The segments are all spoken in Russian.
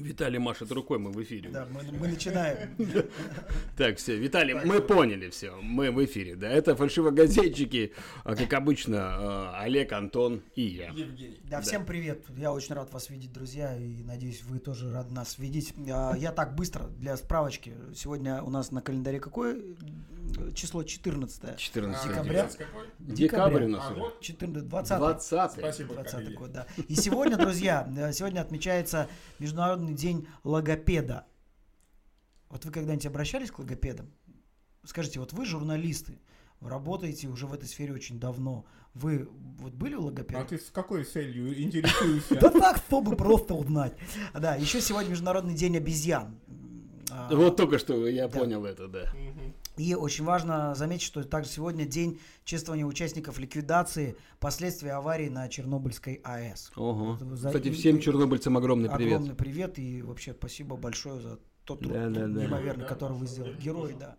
Виталий машет рукой, мы в эфире. Да, мы, мы начинаем. Так, все, Виталий, мы поняли все, мы в эфире, да. Это фальшивогазетчики, а, как обычно, а, Олег, Антон и я. Евгений. Да, всем привет. Я очень рад вас видеть, друзья, и надеюсь, вы тоже рады нас видеть. А, Я так быстро, для справочки. Сегодня у нас на календаре какое э, число? 14 14 А, Декабря. какой? Декабрь у нас А уже. вот 14, 20 20 Спасибо, 20 коллеги. год, да. И сегодня, друзья, э, сегодня отмечается Международный день логопеда. Вот вы когда-нибудь обращались к логопедам? Скажите, вот вы журналисты, вы работаете уже в этой сфере очень давно. Вы вот были у логопеда? А ты с какой целью интересуешься? Да так, чтобы просто узнать. Да, еще сегодня Международный день обезьян. А, Вот только что я понял это, да. И очень важно заметить, что также сегодня день чествования участников ликвидации последствий аварии на Чернобыльской АЭС. Ого. За- Кстати, всем чернобыльцам огромный привет. Огромный привет и вообще спасибо большое за тот труд Да, да, да. неимоверный, который вы сделали. Герой, да.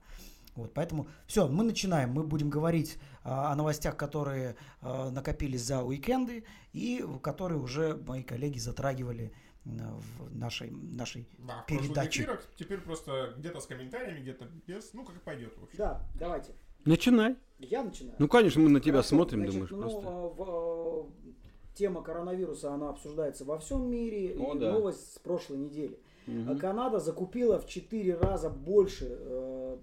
Вот, поэтому все, мы начинаем. Мы будем говорить а, о новостях, которые а, накопились за уикенды и которые уже мои коллеги затрагивали в нашей, нашей Да, передаче. эфирах теперь просто где-то с комментариями, где-то без, ну как пойдет в общем. Да, давайте. Начинай. Я начинаю. Ну, конечно, мы на тебя Хорошо, смотрим, значит, думаешь, ну, просто. а, в, а, тема коронавируса, она обсуждается во всем мире. О, и да. новость с прошлой недели. А Канада закупила в 4 раза больше э,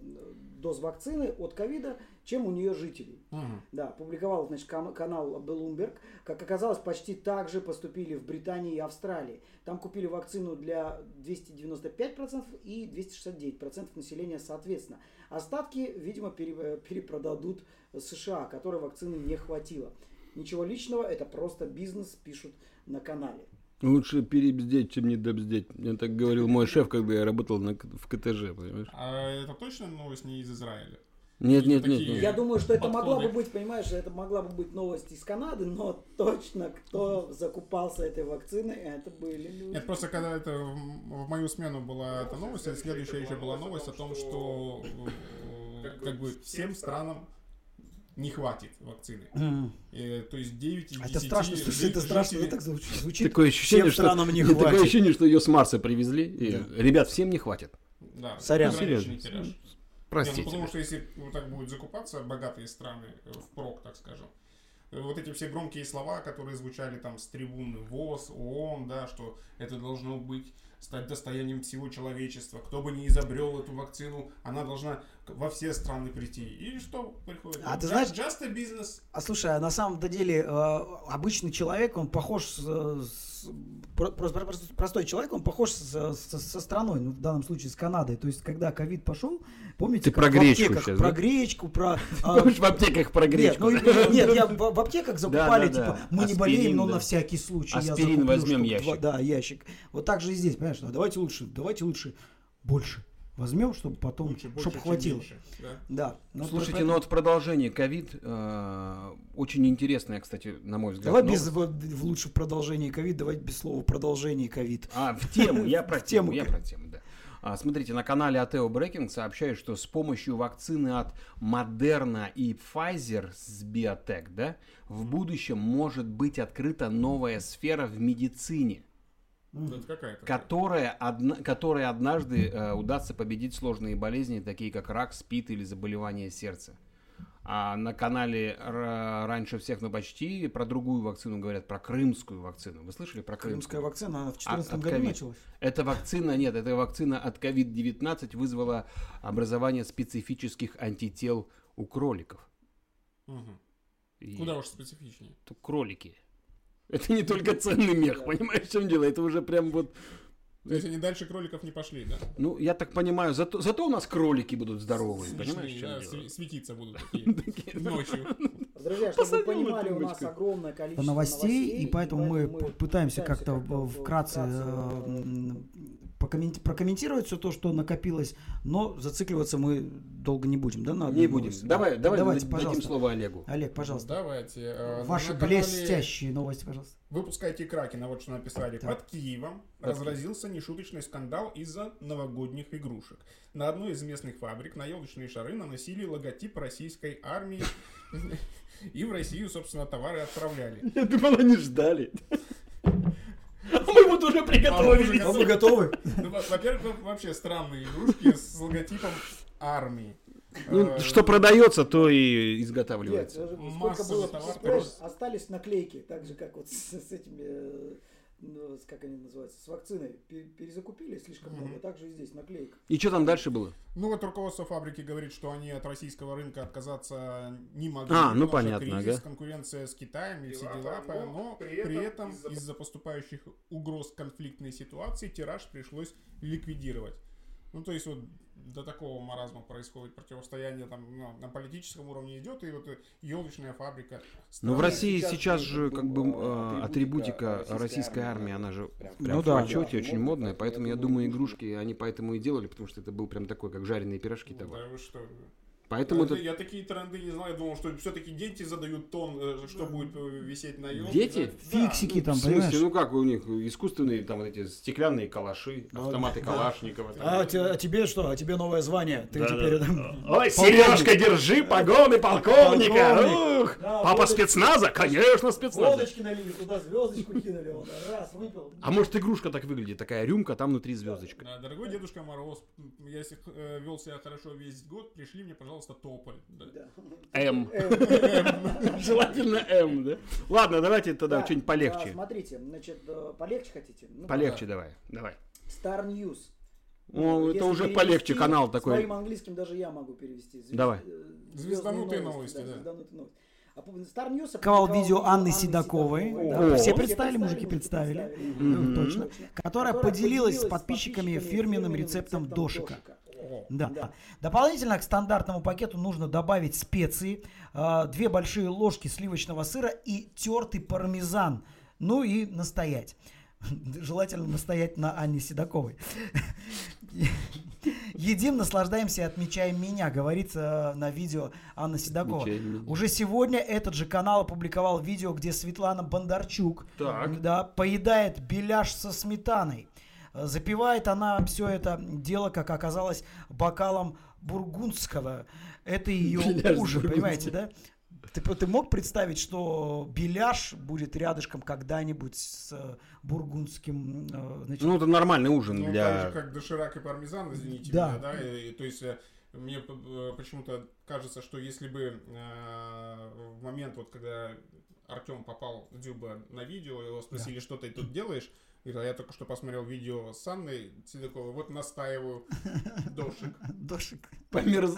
доз вакцины от ковида, чем у нее жителей. Мгм. Да, публиковал значит, канал Bloomberg. Как оказалось, почти так же поступили в Британии и Австралии. Там купили вакцину для 295% и 269% населения соответственно. Остатки, видимо, э, перепродадут США, которой вакцины не хватило. Ничего личного, это просто бизнес, пишут на канале. Лучше перебздеть, чем недобздеть. Мне так говорил мой шеф, когда я работал на, в КТЖ, понимаешь? А это точно новость не из Израиля? Нет, нет, нет, нет. Я думаю, что это Подходы. могла бы быть, понимаешь, это могла бы быть новость из Канады, но точно кто закупался этой вакциной, это были люди. Нет, просто когда это в мою смену была эта новость, и следующая еще была новость о том, что э, как бы всем странам не хватит вакцины. М. Э, То есть 9 из 10 Это страшно, слушай, это страшно, это так звучит. звучит. Такое ощущение, всем что, странам не такое хватит. ощущение, что ее с Марса привезли. и, Да. Ребят, всем не хватит. Да, Сорян. Серьезно. Тираж. Не, Простите. ну, потому что если вот так будут закупаться богатые страны э, впрок, так скажем, э, вот эти все громкие слова, которые звучали там с трибуны ВОЗ, ООН, да, что это должно быть стать достоянием всего человечества. Кто бы не изобрел эту вакцину, она должна во все страны прийти. И что приходит? А ты Just- знаешь- Just a business. А слушай, а на самом деле э, обычный человек, он похож с, с- про- просто, просто простой человек, он похож с- со, со страной, ну, в данном случае с Канадой. То есть, когда ковид пошел, помните, Ты как про в гречку аптеках, щас, про да? гречку, про... а, Помнишь, в аптеках про Нет, гречку? ну, и- нет, я в, в аптеках закупали, Да, да, типа, мы не болеем, но на всякий случай. я Аспирин закуплю возьмем ящик. да, ящик. Вот так же и здесь, понимаешь, ну, давайте лучше, давайте лучше больше возьмем, чтобы потом, Лучше больше, чтобы хватило. меньше, да. Да. ну, Слушайте, поэтому- ну вот в продолжении ковид, э, очень интересная, кстати, на мой взгляд. Давай новость. без в, лучше в продолжении ковид, давайте без слова продолжение ковид. А, в тему, я про тему, я про тему, да. А, смотрите, на канале Атео Брекинг сообщают, что с помощью вакцины от Moderna и Pfizer с Biotech, да, в будущем может быть открыта новая сфера в медицине, Ну, Это которая, одна, которой однажды э, удастся победить сложные болезни, такие как рак, СПИД или заболевания сердца. А на канале раньше всех, ну почти, про другую вакцину говорят, про крымскую вакцину. Вы слышали про Крымская крымскую? вакцина, она в 2014 от году ковид. началась. Эта вакцина, нет, эта вакцина от COVID-19 вызвала образование специфических антител у кроликов. Мгм. И Куда уж специфичнее. то кролики. Это не только ценный мех, понимаешь, в чем дело? Это уже прям вот... То есть они дальше кроликов не пошли, да? Ну, я так понимаю, зато, зато у нас кролики будут здоровые, понимаешь, Смешные, да, чем дело? сви- светиться будут такие ночью. Друзья, чтобы вы понимали, у нас огромное количество новостей, и поэтому мы пытаемся как-то вкратце м, покомменти- прокомментировать все то, что накопилось, но зацикливаться мы долго не будем, да? на одной Не будем. новости? Давай, давай Давайте, дадим пожалуйста. слово Олегу. Олег, пожалуйста, Давайте. э, ваши на канале блестящие новости, пожалуйста. Выпускайте Кракена, вот что написали. Так. Под Киевом разразился нешуточный скандал из-за новогодних игрушек. На одной из местных фабрик на елочные шары наносили логотип российской армии. И в Россию, собственно, товары отправляли. Я думал, они ждали. А мы вот уже А, приготовились. уже А вы готовы? Ну, во- Во-первых, во- вообще странные игрушки с логотипом армии. Ну, Э, что продается, то и Нет, изготавливается. даже сколько было, остались наклейки, так же, как вот с, с этими, э, ну, как они называются, с вакциной. Пе- Перезакупили слишком много, так же и здесь наклейка. И что там дальше было? Ну вот руководство фабрики говорит, что они от российского рынка отказаться не могли. А, ну понятно, кризис, ага. конкуренция с Китаем и все Дела но но при при этом этом из-за- из-за поступающих угроз конфликтной ситуации тираж пришлось ликвидировать. Ну то есть вот до такого маразма происходит противостояние там ну, на политическом уровне идет, и вот елочная фабрика. Ну, в России сейчас сейчас же как бы, э, э, атрибутика атрибутика российской армии, она же прям- Ну в да. почете, Да, очень модная, модная, поэтому я думаю, игрушки они поэтому и делали, потому что это был прям такой, как жареные пирожки Ну, товар. да вы что? Поэтому Это- это... Я такие тренды не знаю, я думал, что все-таки дети задают тон, э, что будет э, висеть на елке. Дети? Фиксики там, В смысле, понимаешь? ну как у них искусственные там вот эти стеклянные калаши, Ну, автоматы да. Калашникова. там. А, а тебе что? А тебе новое звание? Ты Да, теперь... да. там, Ой, полковник. Сережка, держи погоны полковника! Полковник. Ух! Да, Папа водочки. спецназа? Конечно, спецназа. Водочки налили, туда звездочку кинули, он раз, выпил. А может игрушка так выглядит, такая рюмка, там внутри звездочка. Да, дорогой Дедушка Мороз, я э, вел себя хорошо весь год, пришли мне, пожалуйста, тополь. Да. М. Желательно М, да? Ладно, давайте тогда Да, что-нибудь а, полегче. Смотрите, значит, э, полегче хотите? Ну, Полегче давай, давай. Star News. О, это уже полегче канал такой. Своим английским даже я могу перевести. Звезд- Давай. э, Звезданутые новости, да. звезданутые новости. А Star News Ковал опубликовал видео Анны Седоковой. Да, все представили, мужики представили. Точно. Которая поделилась с подписчиками фирменным рецептом дошика. Да. Да. Дополнительно к стандартному пакету нужно добавить специи, а, две большие ложки сливочного сыра и тертый пармезан. Ну и настоять. Желательно настоять на Анне Седоковой. Едим, наслаждаемся и отмечаем меня, говорится на видео Анна Седокова. Отмечаем. Уже сегодня этот же канал опубликовал видео, где Светлана Бондарчук Так. да, поедает беляш со сметаной. Запивает она все это дело, как оказалось, бокалом бургундского. Это ее ужин, понимаете, да? Ты, ты мог представить, что беляш будет рядышком когда-нибудь с э, бургундским, э, значит, Ну, это нормальный ужин Ну, так для... же, как доширак и пармезан, извините Да. меня, да, и- и то есть э, мне почему-то кажется, что если бы э, в момент, вот когда Артем попал Дюба на видео, его спросили, что ты тут делаешь, говорит, а я только что посмотрел видео с Анной Седоковой, вот настаиваю дошик. дошик. Померз...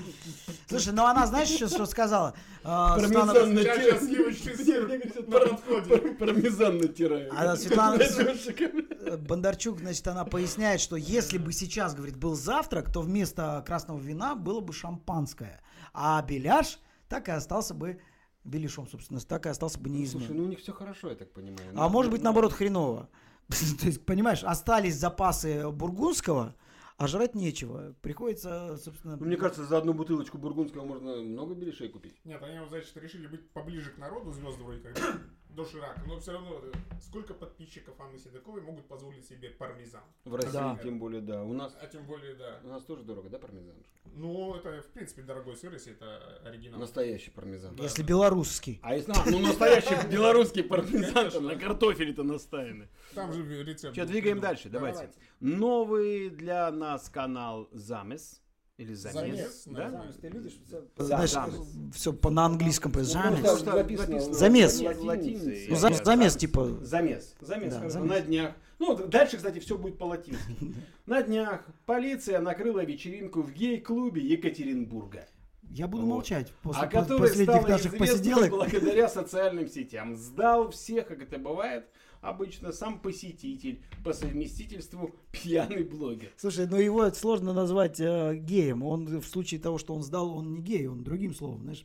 Слушай, ну она, знаешь, что, что сказала? А, Пармезан Светлана- на Сейчас те- сейчас сливочный сыр Мне говорят, на пар- подходе. пар- Пармезан натираю. А Светлана- Бондарчук, значит, она поясняет, что если бы сейчас, говорит, был завтрак, то вместо красного вина было бы шампанское. А беляш так и остался бы беляшом, собственно, так и остался бы Слушай, неизменным. ну у них все хорошо, я так понимаю. А может быть, ну, наоборот, хреново. То есть, понимаешь, остались запасы бургундского, а жрать нечего. Приходится, собственно... Ну, мне кажется, за одну бутылочку бургундского можно много беляшей купить. Нет, они, значит, решили быть поближе к народу, звезды вроде как доширак, но все равно э, сколько подписчиков Анны Седоковой могут позволить себе пармезан? В России, Да. тем более, да. У нас, А тем более, да. у нас тоже дорого, да, пармезан? Ну, это, в принципе, дорогой сыр, если это оригинал. Настоящий пармезан. Да. Если белорусский. А если... а, ну, настоящий белорусский пармезан, Конечно. там на картофеле-то настаиваны. Там же рецепт. Что, двигаем дальше. Давайте. Новый для нас канал Замес. Или Замес, Замес, да? да. Замес, ты любишь? Знаешь, замес. все на английском. Ну, Замес. потому что написано Замес. латиницей. Ну, за- замес, типа... Замес. Замес. Да, замес. На днях. Ну, дальше, кстати, все будет по-латински. На днях полиция накрыла вечеринку в гей-клубе Екатеринбурга. Я буду Вот. молчать после а по- который последних стал наших известным посиделок. благодаря социальным сетям. Сдал всех, как это бывает, обычно сам посетитель, по совместительству пьяный блогер. Слушай, ну его сложно назвать э, геем. Он в случае того, что он сдал, он не гей, он другим словом, знаешь.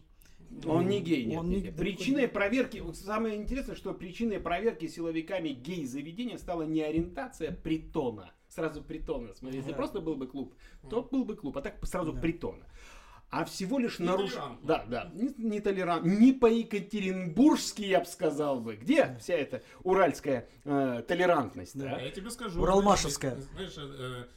Он не гей, нет. Он нет, не- нет. Причиной проверки, вот самое интересное, что причиной проверки силовиками гей-заведения стала не ориентация притона. Сразу притона. Смотри, если Да. просто был бы клуб, то был бы клуб, а так сразу Да. притона. А всего лишь. Нетолерантно. Да, да. Не, не толерант. Не по-екатеринбургски, я бы сказал бы. Где вся эта уральская э, толерантность? Да. а? А я тебе скажу. Уралмашевская. Знаешь, э,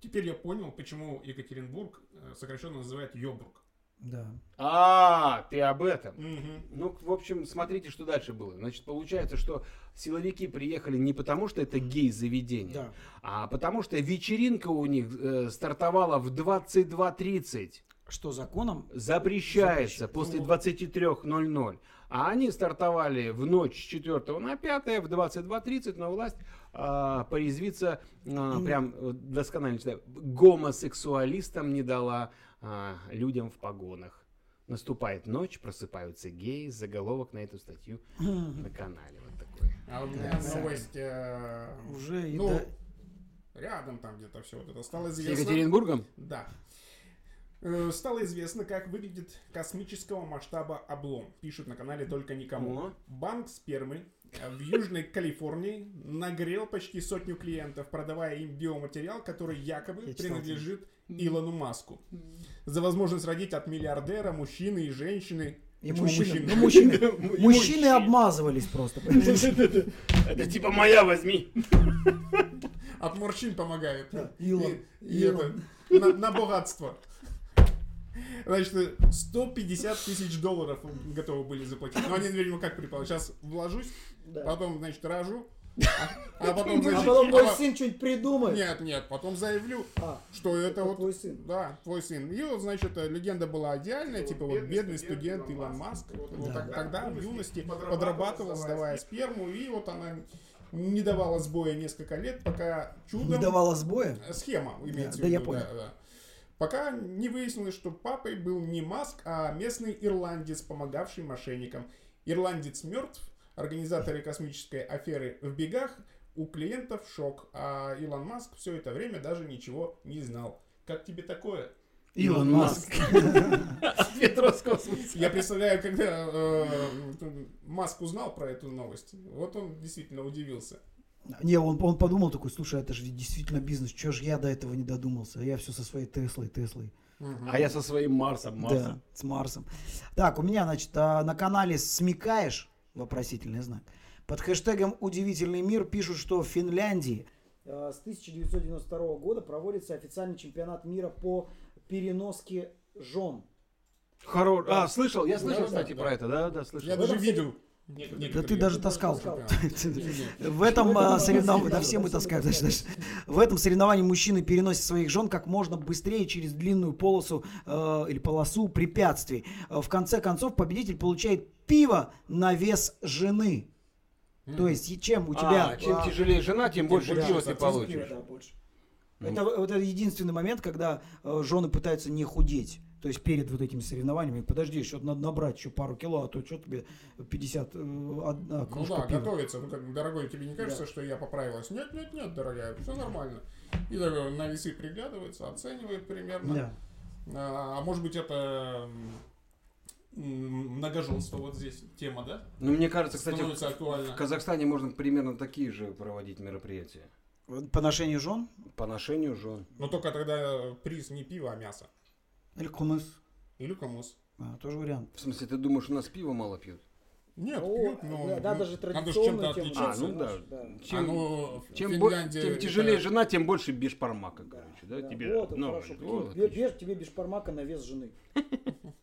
теперь я понял, почему Екатеринбург э, сокращенно называют Йобург. Да. А, ты об этом. Мгм. Ну, в общем, смотрите, что дальше было. Значит, получается, что силовики приехали не потому, что это гей-заведение, Да. а потому что вечеринка у них э, стартовала в 22.30. Что законом? Запрещается Запрещается. после Ну. 23.00. А они стартовали в ночь с 4 на 5 в 22.30, но власть а, порезвиться, а, прям э, досконально читаю, гомосексуалистам не дала а, людям в погонах. Наступает ночь, просыпаются геи, заголовок на эту статью на канале. Вот такой. А у меня Красавец. новость э, Уже и ну, да- рядом там где-то все вот это стало С известно. Екатеринбургом? Да. Э, Стало известно, как выглядит космического масштаба облом. Пишут на канале только никому. О. Банк спермы э, в Южной Калифорнии нагрел почти сотню клиентов, продавая им биоматериал, который якобы Я читал принадлежит Илону Маску. За возможность родить от миллиардера мужчины и женщины. И мужчины, мужчины? ну, мужчины, мужчины мужчины. обмазывались просто. Это типа моя возьми. От морщин помогает. Илон, И, это, на богатство. Значит, 150 тысяч долларов готовы были заплатить. Но они, видимо, как предположили. Сейчас вложусь, Да. потом, значит, рожу, а, а потом, А значит, потом мой а- сын что-нибудь придумает. Нет, нет, потом заявлю, А, что это, это вот... твой сын. Да, твой сын. И вот, значит, э, легенда была идеальная, типа вот бедный студент Илон Маск. Вот Да. так- тогда в юности подрабатывал, сдавая сперму, и вот она не давала сбоя несколько лет, пока чудом... Не давала сбоя? Схема имеется Да, в я виду, понял. да, да. Пока не выяснилось, что папой был не Маск, а местный ирландец, помогавший мошенникам. Ирландец мертв, организаторы космической аферы в бегах, у клиентов шок, а Илон Маск все это время даже ничего не знал. Как тебе такое? Илон Маск. Ответ Роскосмоса. Я представляю, когда э, Маск узнал про эту новость, вот он действительно удивился. Не, он, он подумал такой, слушай, это же действительно бизнес, чё ж я до этого не додумался? Я все со своей Теслой, Теслой. А я со своим Марсом, Да, Марсом. с Марсом. Так, у меня, значит, а, на канале «Смекаешь?» Вопросительный знак. Под хэштегом «Удивительный мир» пишут, что в Финляндии Э, С 1992 года проводится официальный чемпионат мира по переноске жен. Хоро... А, слышал? Я слышал, Да, кстати, да, про это. Да, да, слышал. Я даже видел. Да ты даже таскал. В этом а, соревновании, да все мы таскаем, значит, в этом соревновании мужчины переносят своих жен как можно быстрее через длинную полосу э, или полосу препятствий. Э, В конце концов победитель получает пиво на вес жены. То есть чем у тебя... А, чем тяжелее жена, тем больше пива ты получишь. Больше. Это, это единственный момент, когда э, жены пытаются не худеть. То есть перед вот этими соревнованиями, подожди, еще надо набрать еще пару кило, а то что тебе 50 э, одна Ну кружка да, пива. готовится. Ну как, дорогой, тебе не кажется, что я поправилась? Нет, нет, нет, дорогая, все нормально. И такой на весы приглядывается, оценивает примерно. Да. А, а может быть это многоженство вот здесь тема, да? Ну, мне кажется, кстати, в актуально. Казахстане можно примерно такие же проводить мероприятия. По ношению жен По ношению жен. Но только тогда приз не пиво, а мясо. Или кумыс. Или комус. А, тоже вариант. В смысле, ты думаешь, у нас пиво мало пьют? Нет, О, пьют, но да, надо же надо же традиционную чем-то тему отличиться. А, ну да. да. Чем, А, ну, в чем, бо- Финляндии тем это- тяжелее жена, тем больше бешпармака, короче, да? Да, Тебе, вот, ну, хорошо, вот, бе- отлично. бе- тебе бешпармака на вес жены.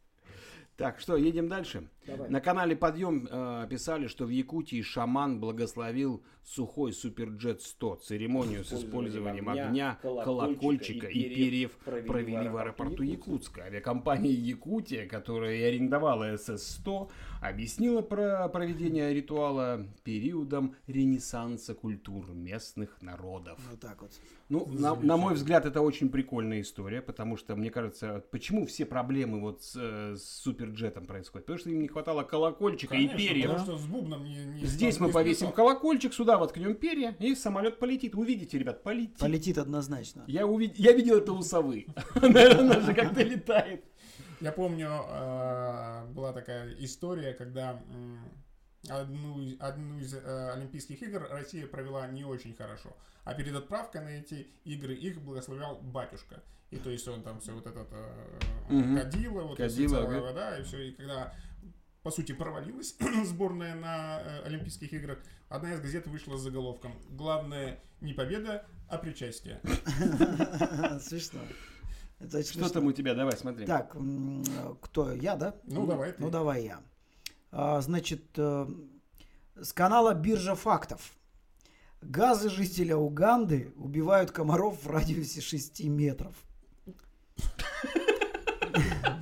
Так, что, едем дальше. Давай. На канале Подъем э, писали, что в Якутии шаман благословил сухой Суперджет 100. Церемонию с использованием огня, колокольчика и перьев провели в аэропорту Якутска. Авиакомпания Якутия, которая и арендовала СС-100, объяснила про проведение ритуала периодом ренессанса культур местных народов. Вот так вот. Ну, на, на мой взгляд, это очень прикольная история, потому что, мне кажется, почему все проблемы вот с, э, с суперджетом происходят? Потому что им не хватало колокольчика Конечно, и перьев. потому что с бубном не, не Здесь мы повесим колокольчик, сюда воткнем перья, и самолет полетит. Увидите, ребят, полетит. Полетит однозначно. Я, увид- я видел это у совы. Наверное, же как-то летает. Я помню, э, была такая история, когда одну, из- одну из э, Олимпийских игр Россия провела не очень хорошо. А перед отправкой на эти игры их благословлял батюшка. И то есть он там все вот этот э, Мгм. кадило, вот целая ага. вода, и все. И когда по сути, провалилась сборная на э, Олимпийских играх, одна из газет вышла с заголовком «Главное не победа, а причастие». Смешно. Это Что смешно. там у тебя? Давай, смотри. Так, кто? Я, да? Ну, давай ты. Ну, давай я. А, значит, э, с канала Биржа фактов. Газы жителя Уганды убивают комаров в радиусе 6 метров.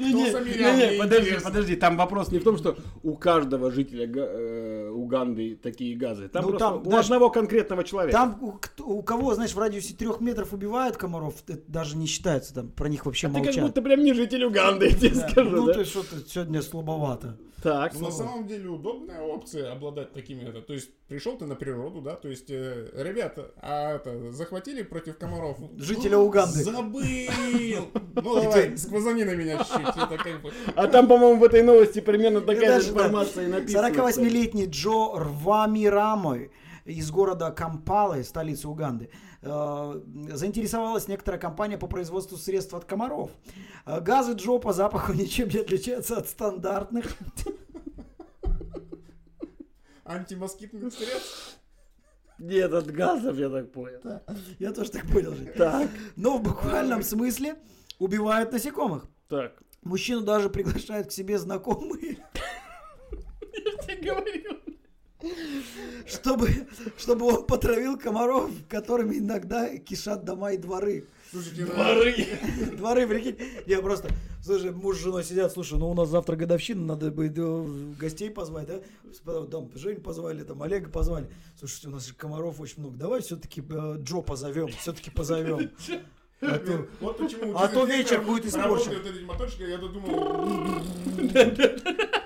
Не, не, не, подожди, подожди, там вопрос не в том, что у каждого жителя э, Уганды такие газы. Там Ну, там, у одного конкретного человека. Там у, кого, знаешь, в радиусе трех метров убивают комаров, это даже не считается, там про них вообще А ты молчат. как будто прям не житель Уганды, я тебе скажу, ну, ты что-то сегодня слабовато. Так, Ну, на самом деле удобная опция обладать такими. Это, то есть пришел ты на природу, да, то есть э, ребята, а это захватили против комаров. Жителя Уганды. Забыл. Ну давай, сквозани на меня чуть-чуть. А там, по-моему, в этой новости примерно такая же информация написана. 48-летний Джо Рвамирамой из города Кампалы, столицы Уганды, э, заинтересовалась некоторая компания по производству средств от комаров. Э, Газы Джо по запаху ничем не отличаются от стандартных. Антимоскитных средств. Нет, от газов, я так понял. Я тоже так понял. Так, Но в буквальном смысле убивают насекомых. так. Мужчину даже приглашают к себе знакомые, Я тебе говорил. Чтобы, чтобы он потравил комаров, которыми иногда кишат дома и дворы. Слушайте, ну, Дворы. Дворы, прикинь. Я просто, слушай, муж с женой сидят, слушай, ну у нас завтра годовщина, надо бы э, гостей позвать, да? Там Женю позвали, там Олега позвали. Слушайте, у нас же комаров очень много. Давай все-таки Джо позовем, все-таки позовем. А то- Вот почему А то вечер будет испорчен. Работают эти моторчики, я тут думал...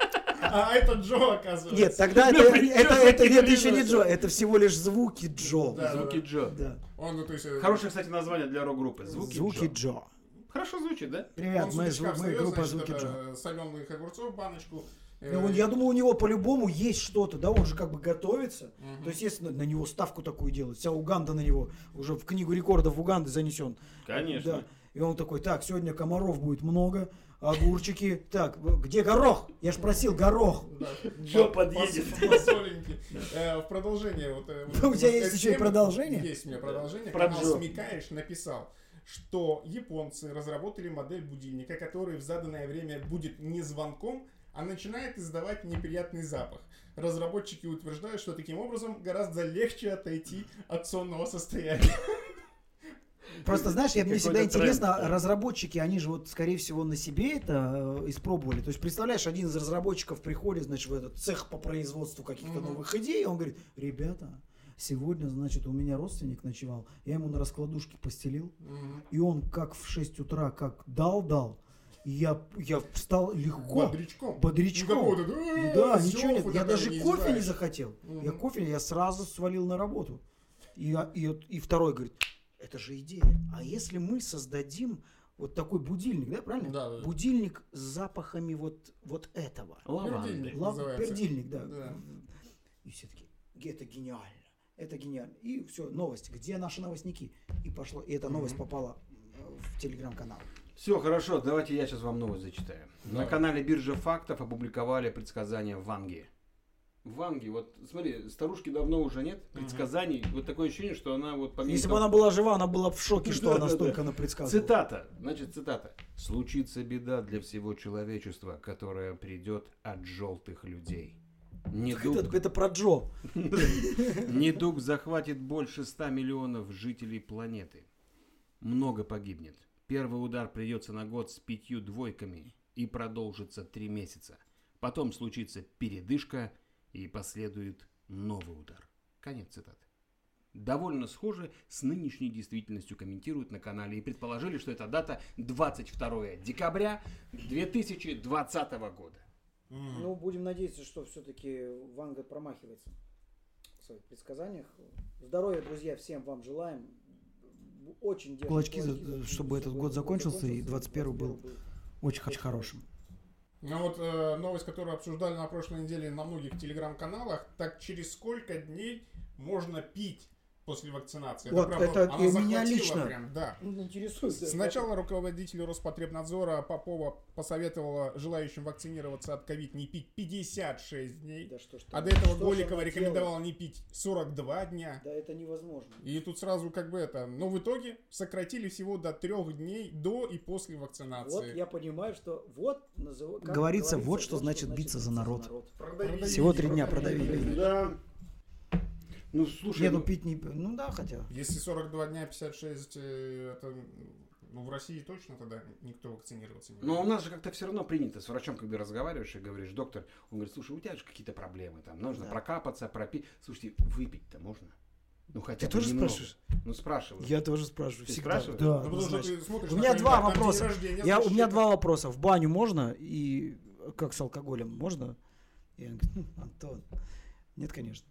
А это Джо, оказывается. Нет, тогда это, это, это, нет, еще не Джо, это всего лишь звуки Джо. Да, Звуки. Джо. Да. Он, ну, то есть, э, Хорошее, кстати, название для рок-группы. Звуки, Звуки Джо. Джо. Хорошо звучит, да? Привет, он мы, зву- мы встает, группа значит, Звуки Джо. это соленых огурцов баночку. э, Ну, я думаю, у него по-любому есть что-то, да, он же как бы готовится. Мгм. То есть, естественно, на него ставку такую делают. Вся Уганда на него уже в книгу рекордов Уганды занесен. Конечно. Да. И он такой, так, сегодня комаров будет много, огурчики. Так, где горох? Я ж просил горох. Джо По- подъедет. Э, В продолжение. э, У тебя есть еще и продолжение? Есть у меня продолжение. Про Канал. Смекаешь написал, что японцы разработали модель будильника, который в заданное время будет не звонком, а начинает издавать неприятный запах. Разработчики утверждают, что таким образом гораздо легче отойти от сонного состояния. Просто, знаешь, я, мне всегда интересно, разработчики, они же вот, скорее всего, на себе это э, испробовали. То есть, представляешь, один из разработчиков приходит, значит, в этот цех по производству каких-то новых идей, и он говорит, ребята, сегодня, значит, у меня родственник ночевал, я ему на раскладушке постелил, и он как в 6 утра, как дал-дал, я, я встал легко, Бодрячком. бодрячком. Никакого тут, «Э, Да, сёфу ничего нет. Я даже не кофе не издеваешь». захотел. Я Мгм. кофе, я сразу свалил на работу. И, я- и, вот- и второй говорит, это же идея. А если мы создадим вот такой будильник, да, правильно? Да, да. Будильник с запахами вот, вот этого. Лаванды. Пердильник Лав- называется. пердильник, да. Да. И все таки это гениально. Это гениально. И все, новость. Где наши новостники? И пошло. И эта новость Мгм. попала э, в телеграм-канал. Все, хорошо, давайте я сейчас вам новость зачитаю. На Давай. канале Биржа фактов опубликовали предсказания Ванги. Ванги, вот смотри, старушки давно уже нет предсказаний. Вот такое ощущение, что она вот по мере Если бы она была жива, она была в шоке, что Да, она да, да. столько напредсказывала. Цитата, значит, цитата. «Случится беда для всего человечества, которая придет от желтых людей. Недуг, Это, это про Джо. недуг захватит больше 100 миллионов жителей планеты. Много погибнет. Первый удар придется на год с пятью двойками и продолжится три месяца. Потом случится передышка и последует новый удар. Конец цитаты. Довольно схоже с нынешней действительностью комментируют на канале и предположили, что эта дата 22 декабря 2020 года. Ну, будем надеяться, что все-таки Ванга промахивается в своих предсказаниях. Здоровья, друзья, всем вам желаем. Очень держим Кулачки, за- за- чтобы этот год закончился и 21 был Очень хоч- хорошим. Ну вот э, новость, которую обсуждали на прошлой неделе на многих телеграм-каналах, так через сколько дней можно пить после вакцинации. Вот, правда, это она и меня лично. прям, да. Интересует. Сначала руководитель Роспотребнадзора Попова посоветовала желающим вакцинироваться от ковид не пить 56 дней. Да что ж А до этого что Голикова рекомендовала не пить 42 дня. делает? Да это невозможно. И тут сразу как бы это... Но в итоге сократили всего до трех дней до и после вакцинации. Вот я понимаю, что вот назыв- как Говорится, вот что значит биться за народ. Продавили. Всего три дня продавили. Да. Ну, слушай, Не, ну ну, пить не... Ну да, хотя. Если 42 дня 56, э, это... Ну, в России точно тогда никто вакцинироваться не но у будет. нас же как-то все равно принято с врачом, когда разговариваешь и говоришь, доктор, он говорит, слушай, у тебя же какие-то проблемы, там, нужно Да. прокапаться, пропить. Слушайте, выпить-то можно? Ну, хотя Ты бы тоже немного. спрашиваешь? Ну, спрашиваю. Я тоже спрашиваю Ты всегда. спрашиваешь? Да, Ну, потому что ты смотришь У меня два вопроса. рождения Я, у меня два вопроса. В баню можно и как с алкоголем можно? Я говорю, «Хм, Антон, нет, конечно.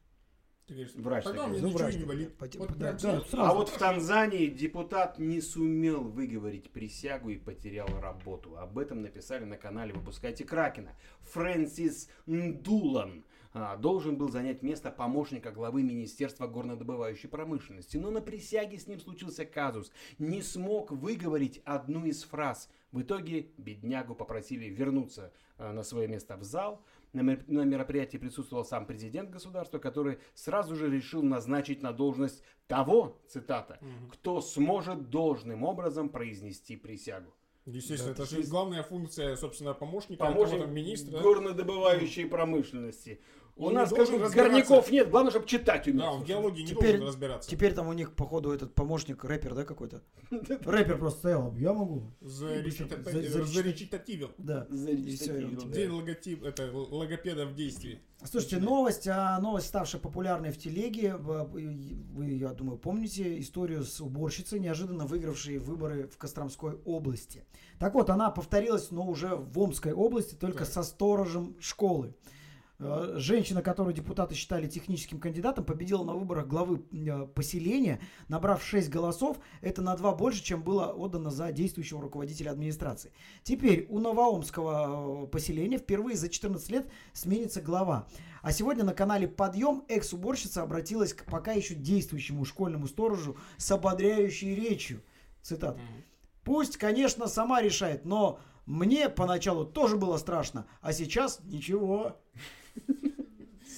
Ты говоришь, Врач тогда Ну, врач не болит. Вот да, да, сразу. сразу. А вот в Танзании депутат не сумел выговорить присягу и потерял работу. Об этом написали на канале «Выпускайте Кракена». Фрэнсис Ндулан а, должен был занять место помощника главы Министерства горнодобывающей промышленности. Но на присяге с ним случился казус. Не смог выговорить одну из фраз. В итоге беднягу попросили вернуться а, на свое место в зал. На мер- на мероприятии присутствовал сам президент государства, который сразу же решил назначить на должность того, цитата, кто сможет должным образом произнести присягу. Естественно, Да, это же главная функция, собственно, помощника, Помощник кого-то министра. горнодобывающей промышленности. У Он нас, разбираться. горняков нет, главное, чтобы читать умел. Да, он в геологии не Теперь- должен разбираться. Теперь там у них, походу, этот помощник рэпер, да, какой-то? Рэпер просто стоял. Я могу. За За- за- речитативил. Да. День логотип, это логопеда в действии. Слушайте, новость, а, новость, ставшая популярной в телеге. Вы, я думаю, помните историю с уборщицей, неожиданно выигравшей выборы в Костромской области. Так вот, она повторилась, но уже в Омской области, только со сторожем школы. Э, Женщина, которую депутаты считали техническим кандидатом, победила на выборах главы э, поселения, набрав 6 голосов. Это на 2 больше, чем было отдано за действующего руководителя администрации. Теперь у новоомского э, поселения впервые за 14 лет сменится глава. А сегодня на канале «Подъем» экс-уборщица обратилась к пока еще действующему школьному сторожу с ободряющей речью. Цитата. Пусть, конечно, сама решает, но мне поначалу тоже было страшно, а сейчас ничего.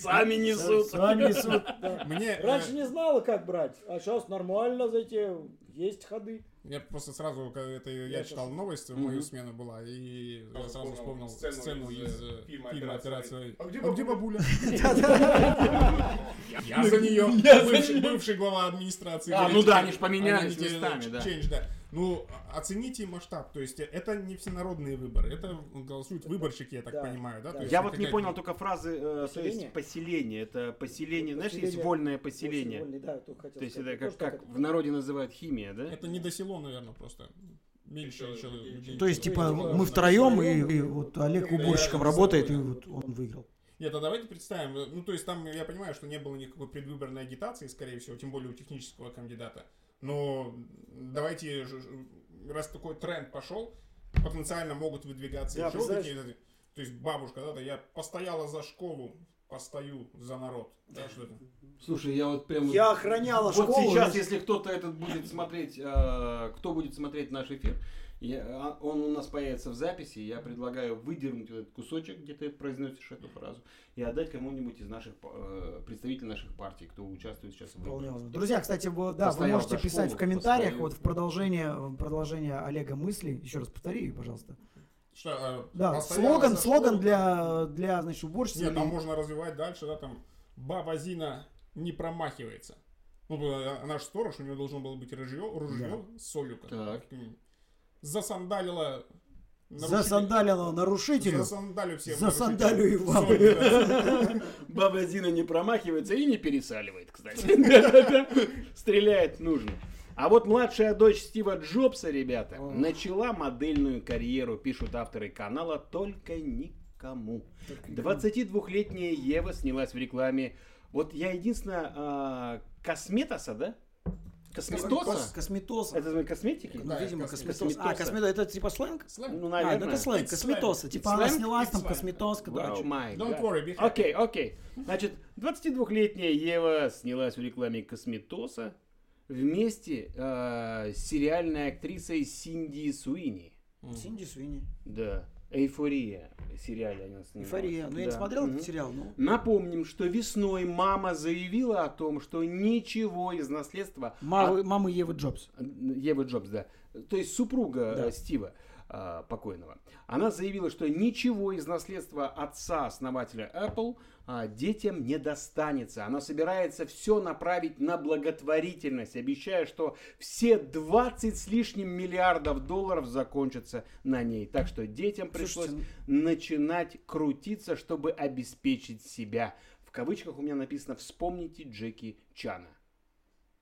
Сами несут. Сами несут. Да. Мне, э, Раньше не знала, как брать, а сейчас нормально зайти, есть ходы. Я просто сразу, когда это я, Я читал щас- новость, в мою смену была, и я сразу вспомнил сцену, из, э, фильма, «Операция». А где, бабуля? Я за нее. Бывший, бывший глава администрации. А, ну да, они ж они поменялись местами, да. Ну, оцените масштаб. То есть это не всенародные выборы, это голосуют выборщики, я так Да, понимаю, да? да. Я вот не понял только фразы, э, то есть Поселение? поселение. Это поселение, знаешь, есть Поселение- вольное поселение. вольный, да, То есть сказать. это Тоже как, как в народе называют химия, да? Это не до село, наверное, просто. Меньше еще людей. То есть, типа, есть, мы втроем, и, и вот Олег уборщиком да, работает, и вот он выиграл. Нет, а давайте представим, ну то есть там я понимаю, что не было никакой предвыборной агитации, скорее всего, тем более у технического кандидата. Но давайте, раз такой тренд пошел, потенциально могут выдвигаться Да, еще какие-то. То есть бабушка, да, да, я постояла за школу, постою за народ. Да, что это? Слушай, я вот прям... Я охраняла Вот школу. сейчас, значит, если кто-то этот будет смотреть, э, кто будет смотреть наш эфир, я- а, он у нас появится в записи, я предлагаю выдернуть этот кусочек, где ты произносишь эту фразу, и отдать кому-нибудь из наших э, представителей наших партий, кто участвует сейчас в выборах. Друзья, кстати, вы, да, вы Постоял можете писать школу, в комментариях постою. вот в продолжение, в продолжение Олега мысли. Еще раз повтори, пожалуйста. Что, а, Да, слоган, слоган для, для, значит, уборщицы. Нет, или- там можно развивать дальше, да, там баба Зина не промахивается. Ну, э, она же сторож, у нее должно было быть ружье, ружье с солью. как- Так. Засандалила... нарушителя- Засандалила нарушителю. Засандалю всем Засандалю и вам. Баба Зина не промахивается и не пересаливает, кстати. Стреляет нужно. А вот младшая дочь Стива Джобса, ребята, начала модельную карьеру, пишут авторы канала, только никому. 22-летняя Ева снялась в рекламе. Вот я единственное, а, косметоса, да? Косметоса? Косметоса. Это косметики? Ну, Да, видимо, косметоса. косметоса. А, косметоса, это типа сленг? Сленг. Ну, А, наверное. это сленг, косметоса. Типа она снялась там, косметоска, Wow, короче. my Don't worry, be happy. Окей, окей. Значит, 22-летняя Ева снялась в рекламе косметоса вместе э, с сериальной актрисой Синди Суини. Синди Суини. Да. Эйфория. Сериале она снималась. Эйфория. Ну, я не Да. смотрел Мгм. этот сериал, но... Напомним, что весной мама заявила о том, что ничего из наследства Мамы, мамы Евы Джобс. Евы Джобс, да. То есть супруга Да. э, Стива э, покойного. Она заявила, что ничего из наследства отца, основателя Apple, а, детям не достанется. Она собирается все направить на благотворительность, обещая, что все 20 с лишним миллиардов долларов закончатся на ней. Так что детям пришлось Слушайте, начинать крутиться, чтобы обеспечить себя. В кавычках у меня написано «Вспомните Джеки Чана».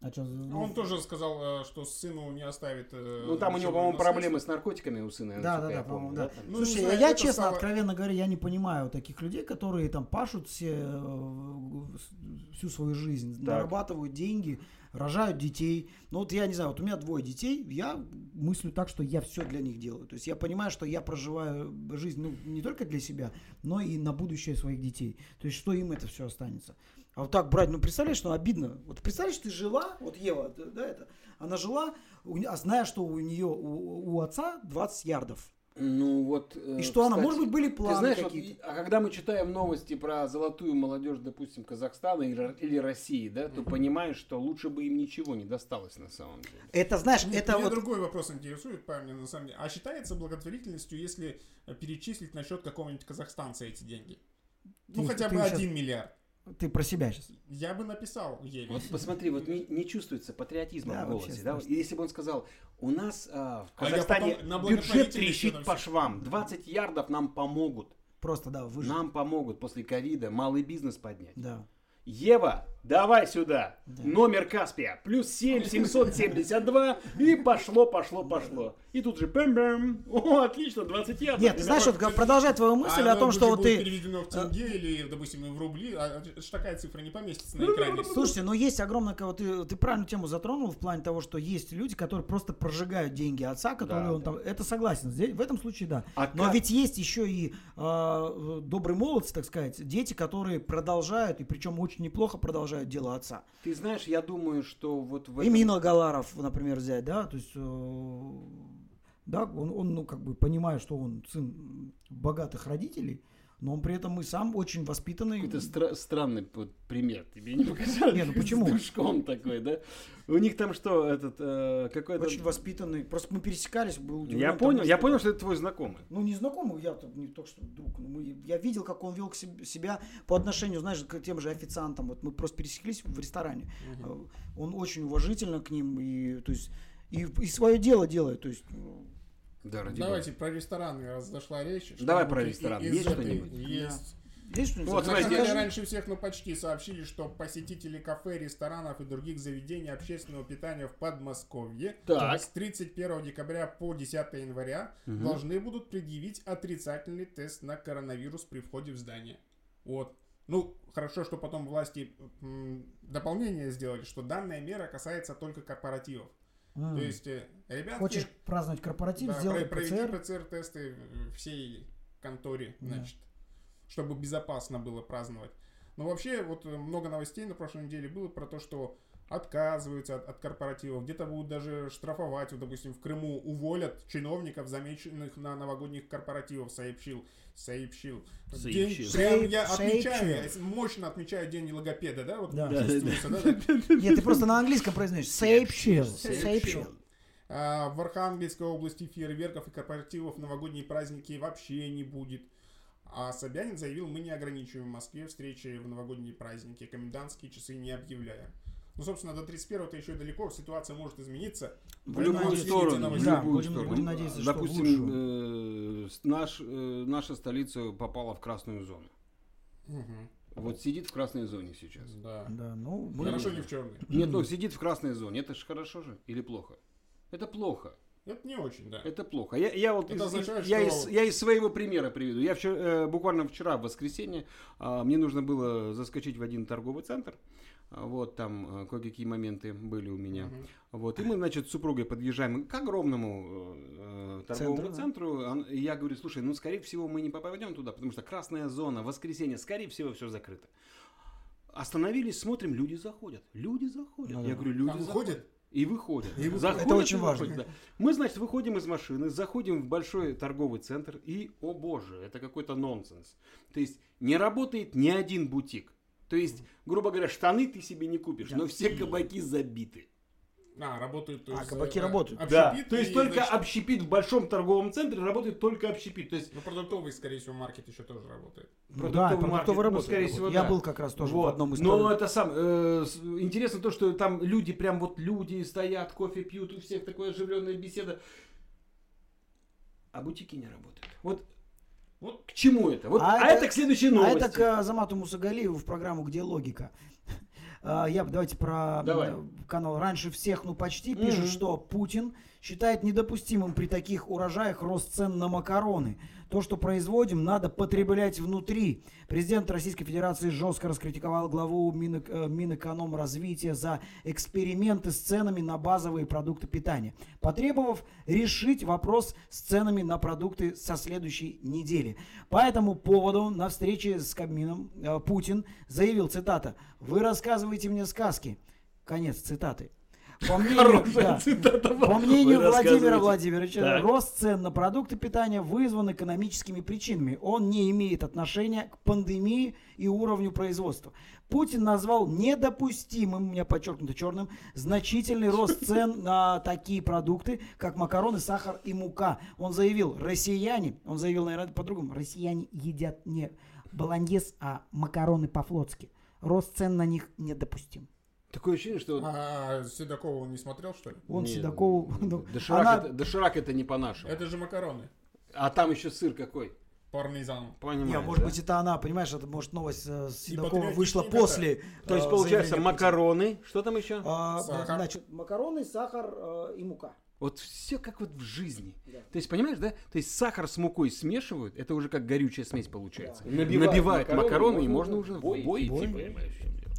А чё, А Он тоже сказал, э, что сыну не оставит... э, Ну, там у него, по-моему, проблемы с наркотиками у сына. Да, да, да, помню, по-моему, да. Ну, Слушай, я, знаю, я честно, стало- откровенно говоря, я не понимаю таких людей, которые там пашут все, э, всю свою жизнь, нарабатывают деньги, рожают детей. Ну вот я не знаю, вот у меня двое детей, я мыслю так, что я все для них делаю. То есть я понимаю, что я проживаю жизнь ну, не только для себя, но и на будущее своих детей. То есть что им это все останется. А вот так брать, ну представляешь, ну обидно. Вот представляешь, ты жила, вот Ева, да, это, она жила, а зная, что у нее, у, у отца 20 ярдов. Ну вот. э, И что она, кстати, может быть, были Ты планы знаешь, вот, какие-то. а когда мы читаем новости про золотую молодежь, допустим, Казахстана или, или России, да, то понимаешь, что лучше бы им ничего не досталось на самом деле. Это, знаешь, Меня- это меня вот... другой вопрос интересует, парни, на самом деле. А считается благотворительностью, если перечислить на счет какого-нибудь казахстанца эти деньги? Ну, Ты- хотя ты бы один миллиард. Ты про себя сейчас. Я бы написал ей. Вот посмотри, вот не, не чувствуется патриотизма Да, в голосе. Да? страшно. Если бы он сказал, у нас а, в А Казахстане на бюджет трещит по швам, 20 ярдов нам помогут. Просто, да, выжить. Нам помогут после ковида малый бизнес поднять. Да. Ева, давай сюда. Номер Каспия. Плюс 7 772. И пошло, пошло, пошло. И тут же бэм-бэм. О, отлично, 20 ярдов. Нет, ты знаешь, вот продолжать твою мысль А о том, что вот ты... переведено в тенге или, допустим, в рубли, а ж такая цифра не поместится на экране. Слушайте, но есть огромное... кого- Ты, ты правильную тему затронул в плане того, что есть люди, которые просто прожигают деньги отца, которые Да, он там... Это согласен. Здесь, в этом случае, да. А но как- ведь есть еще и э, добрые молодцы, так сказать, дети, которые продолжают, и причем очень неплохо продолжают дело отца. Ты знаешь, я думаю, что вот в И этом- Мина Галаров, например, взять, да, то есть, э, да, он, он, ну, как бы понимает, что он сын богатых родителей, но он при этом и сам очень воспитанный. Какой-то стра- странный вот пример. Тебе не показали? Не, ну почему? С душком такой, да? У них там что, этот, э, какой-то... Очень воспитанный. Просто мы пересекались, был удивлен Я понял, я что- понял, что это твой знакомый. Ну, не знакомый, я тут не только что друг. я видел, как он вел к себе- себя по отношению, знаешь, к тем же официантам. Вот мы просто пересеклись в ресторане. Э, Он очень уважительно к ним и, то есть, и, и свое дело делает. То есть, Да, ради Давайте про рестораны, раз зашла речь. Давай про и- ресторан. из Есть что-нибудь? Есть. есть что-нибудь? Вот, смотрите, скажи- раньше всех, но почти сообщили, что посетители кафе, ресторанов и других заведений общественного питания в Подмосковье Так. с 31 декабря по 10 января должны будут предъявить отрицательный тест на коронавирус при входе в здание. Вот. Ну, хорошо, что потом власти м, дополнение сделали, что данная мера касается только корпоративов. М. То есть, э, ребятки... Хочешь праздновать корпоратив, Да, сделай про- проведи ПЦР. ПЦР-тесты всей конторе, Да. значит, чтобы безопасно было праздновать. Но вообще, вот э, много новостей на прошлой неделе было про то, что отказываются от, от корпоративов, где-то будут даже штрафовать, вот, допустим, в Крыму уволят чиновников, замеченных на новогодних корпоративах, сообщил, сообщил. День, Сообщил. прям я отмечаю, я мощно отмечаю день логопеда, да, вот Да. чувствуется, да, так? Нет, ты просто на английском произносишь. Сообщил. Сообщил. А, В Архангельской области фейерверков и корпоративов новогодние праздники вообще не будет. А Собянин заявил, мы не ограничиваем в Москве встречи в новогодние праздники, комендантские часы не объявляем. Ну, собственно, до 31-го еще далеко, ситуация может измениться. В любую сторону, в. Да, любую будем- сторону. будем надеяться, что Допустим, э, с- наш, э, наша столица попала в красную зону. Мгм. Вот сидит в красной зоне сейчас. Да. Да, ну, мы- Хорошо, не в черный. Нет, ну сидит в красной зоне. Это же хорошо же или плохо? Это плохо. Это не очень, да. Это плохо. Я, я вот Это из, означает, я, что- из, я из своего примера приведу. Я вчера, э, буквально вчера, в воскресенье, а, мне нужно было заскочить в один торговый центр. Вот там э, кое-какие моменты были у меня. Мгм. Вот, и мы, значит, с супругой подъезжаем к огромному э, торговому Центру, центру. Он- и я говорю, слушай, ну, скорее всего, мы не попадем туда, потому что красная зона, воскресенье, скорее всего, все закрыто. остановились, смотрим, люди заходят. Люди заходят. Ну Я да. говорю, люди А заходят. выходят? И выходят. И выходят. Заходят Это очень и важно. выходят, да. Мы, значит, выходим из машины, заходим в большой торговый центр, и, о боже, это какой-то нонсенс. То есть не работает ни один бутик. То есть, грубо говоря, штаны ты себе не купишь, но все кабаки забиты. А, работают, то А, есть... кабаки э, работают. общепит то есть и, только значит, общепит в большом торговом центре работает только общепит. То есть Ну, продуктовый, скорее всего, маркет еще тоже работает. Ну продуктовый да, маркет, продуктовый ну, работает. скорее всего, Я да. был как раз тоже в Вот. одном из Но это сам э, интересно то, что там люди прям вот люди стоят, кофе пьют, у всех такая оживленная беседа, а бутики не работают. Вот, вот к чему это? Вот, А а, это- это, к следующей А новости. это к э, Азамату Мусагалиеву в программу «Где логика?». А, Я давайте про Давай. канал «Раньше всех, ну почти» пишет, Мгм. что Путин считает недопустимым при таких урожаях рост цен на макароны. То, что производим, надо потреблять внутри. Президент Российской Федерации жестко раскритиковал главу Мин, э, Минэкономразвития за эксперименты с ценами на базовые продукты питания, потребовав решить вопрос с ценами на продукты со следующей недели. По этому поводу на встрече с Кабмином э, Путин заявил, цитата, «Вы рассказываете мне сказки». Конец цитаты. По мнению, да, цитата. по мнению Владимира. Владимировича, Так. рост цен на продукты питания вызван экономическими причинами. Он не имеет отношения к пандемии и уровню производства. Путин назвал недопустимым, у меня подчеркнуто черным, значительный рост цен на такие продукты, как макароны, сахар и мука. Он заявил, россияне, он заявил, наверное, по-другому, россияне едят не баланьес, а макароны по-флотски. Рост цен на них недопустим. Такое ощущение, что... А Седокова он не смотрел, что ли? Он Нет, Седокову... Доширак, она- это, доширак это не по-нашему. Это же макароны. А там еще сыр какой. Пармезан. Понимаешь, Не, может да? быть, это она, понимаешь, это может новость э, Седокова вышла после. То есть, получается, макароны. Что там еще? А, Сахар. Значит, Макароны, сахар э, и мука. Вот все как вот в жизни. Да. То есть, понимаешь, да? То есть сахар с мукой смешивают, это уже как горючая смесь получается. Да. Набивают, Набивают макароны, макароны, и можно уже в бой бой, идти, идти, бой. понимаешь,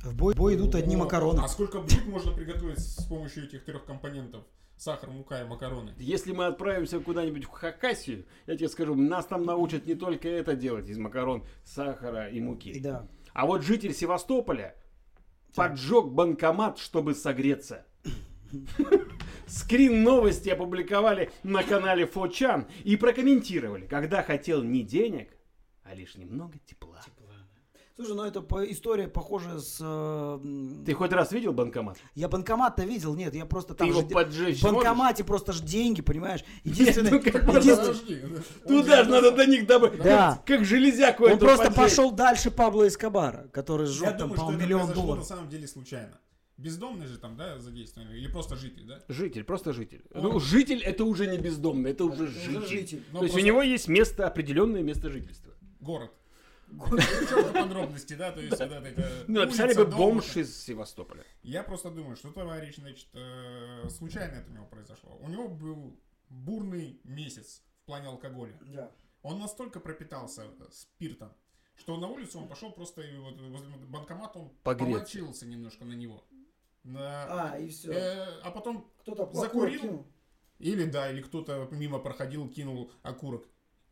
в бой, в бой идут одни О, макароны. А сколько блюд можно приготовить с помощью этих трех компонентов? Сахар, мука и макароны. Если мы отправимся куда-нибудь в Хакасию, я тебе скажу, нас там научат не только это делать из макарон, сахара и муки. Да. А вот житель Севастополя поджег банкомат, чтобы согреться. Скрин новости опубликовали на канале Фочан и прокомментировали, когда хотел не денег, а лишь немного тепла. Слушай, ну это по- история похожа с... э, Ты хоть раз видел банкомат? Я банкомат-то видел, нет, я просто Ты там его же де- поджечь В банкомате просто ж деньги, понимаешь? Единственное, ну как единственное- Подожди. Туда же надо до них добавить. Да. Как железяку он просто поджечь. пошел дальше Пабло Эскобара, который Я сжег там, думаю, что по-моему, это миллион произошло на долларов. самом деле случайно. Бездомный же там, да, задействован? Или просто житель, да? Житель, просто житель. Он- Ну, житель это уже не бездомный, это уже житель. житель. Ну, То есть у просто него есть место, определенное место жительства. Город. Подробности, да, то есть вот это, Ну, написали бы бомж из Севастополя. Я просто думаю, что товарищ, значит, э, случайно это у него произошло. У него был бурный месяц в плане алкоголя. Да. Он настолько пропитался спиртом, что на улицу он пошел просто и вот возле банкомата он помочился немножко на него. На- А, и все. э, а потом Кто-то закурил? кинул. или да, или кто-то мимо проходил, кинул окурок.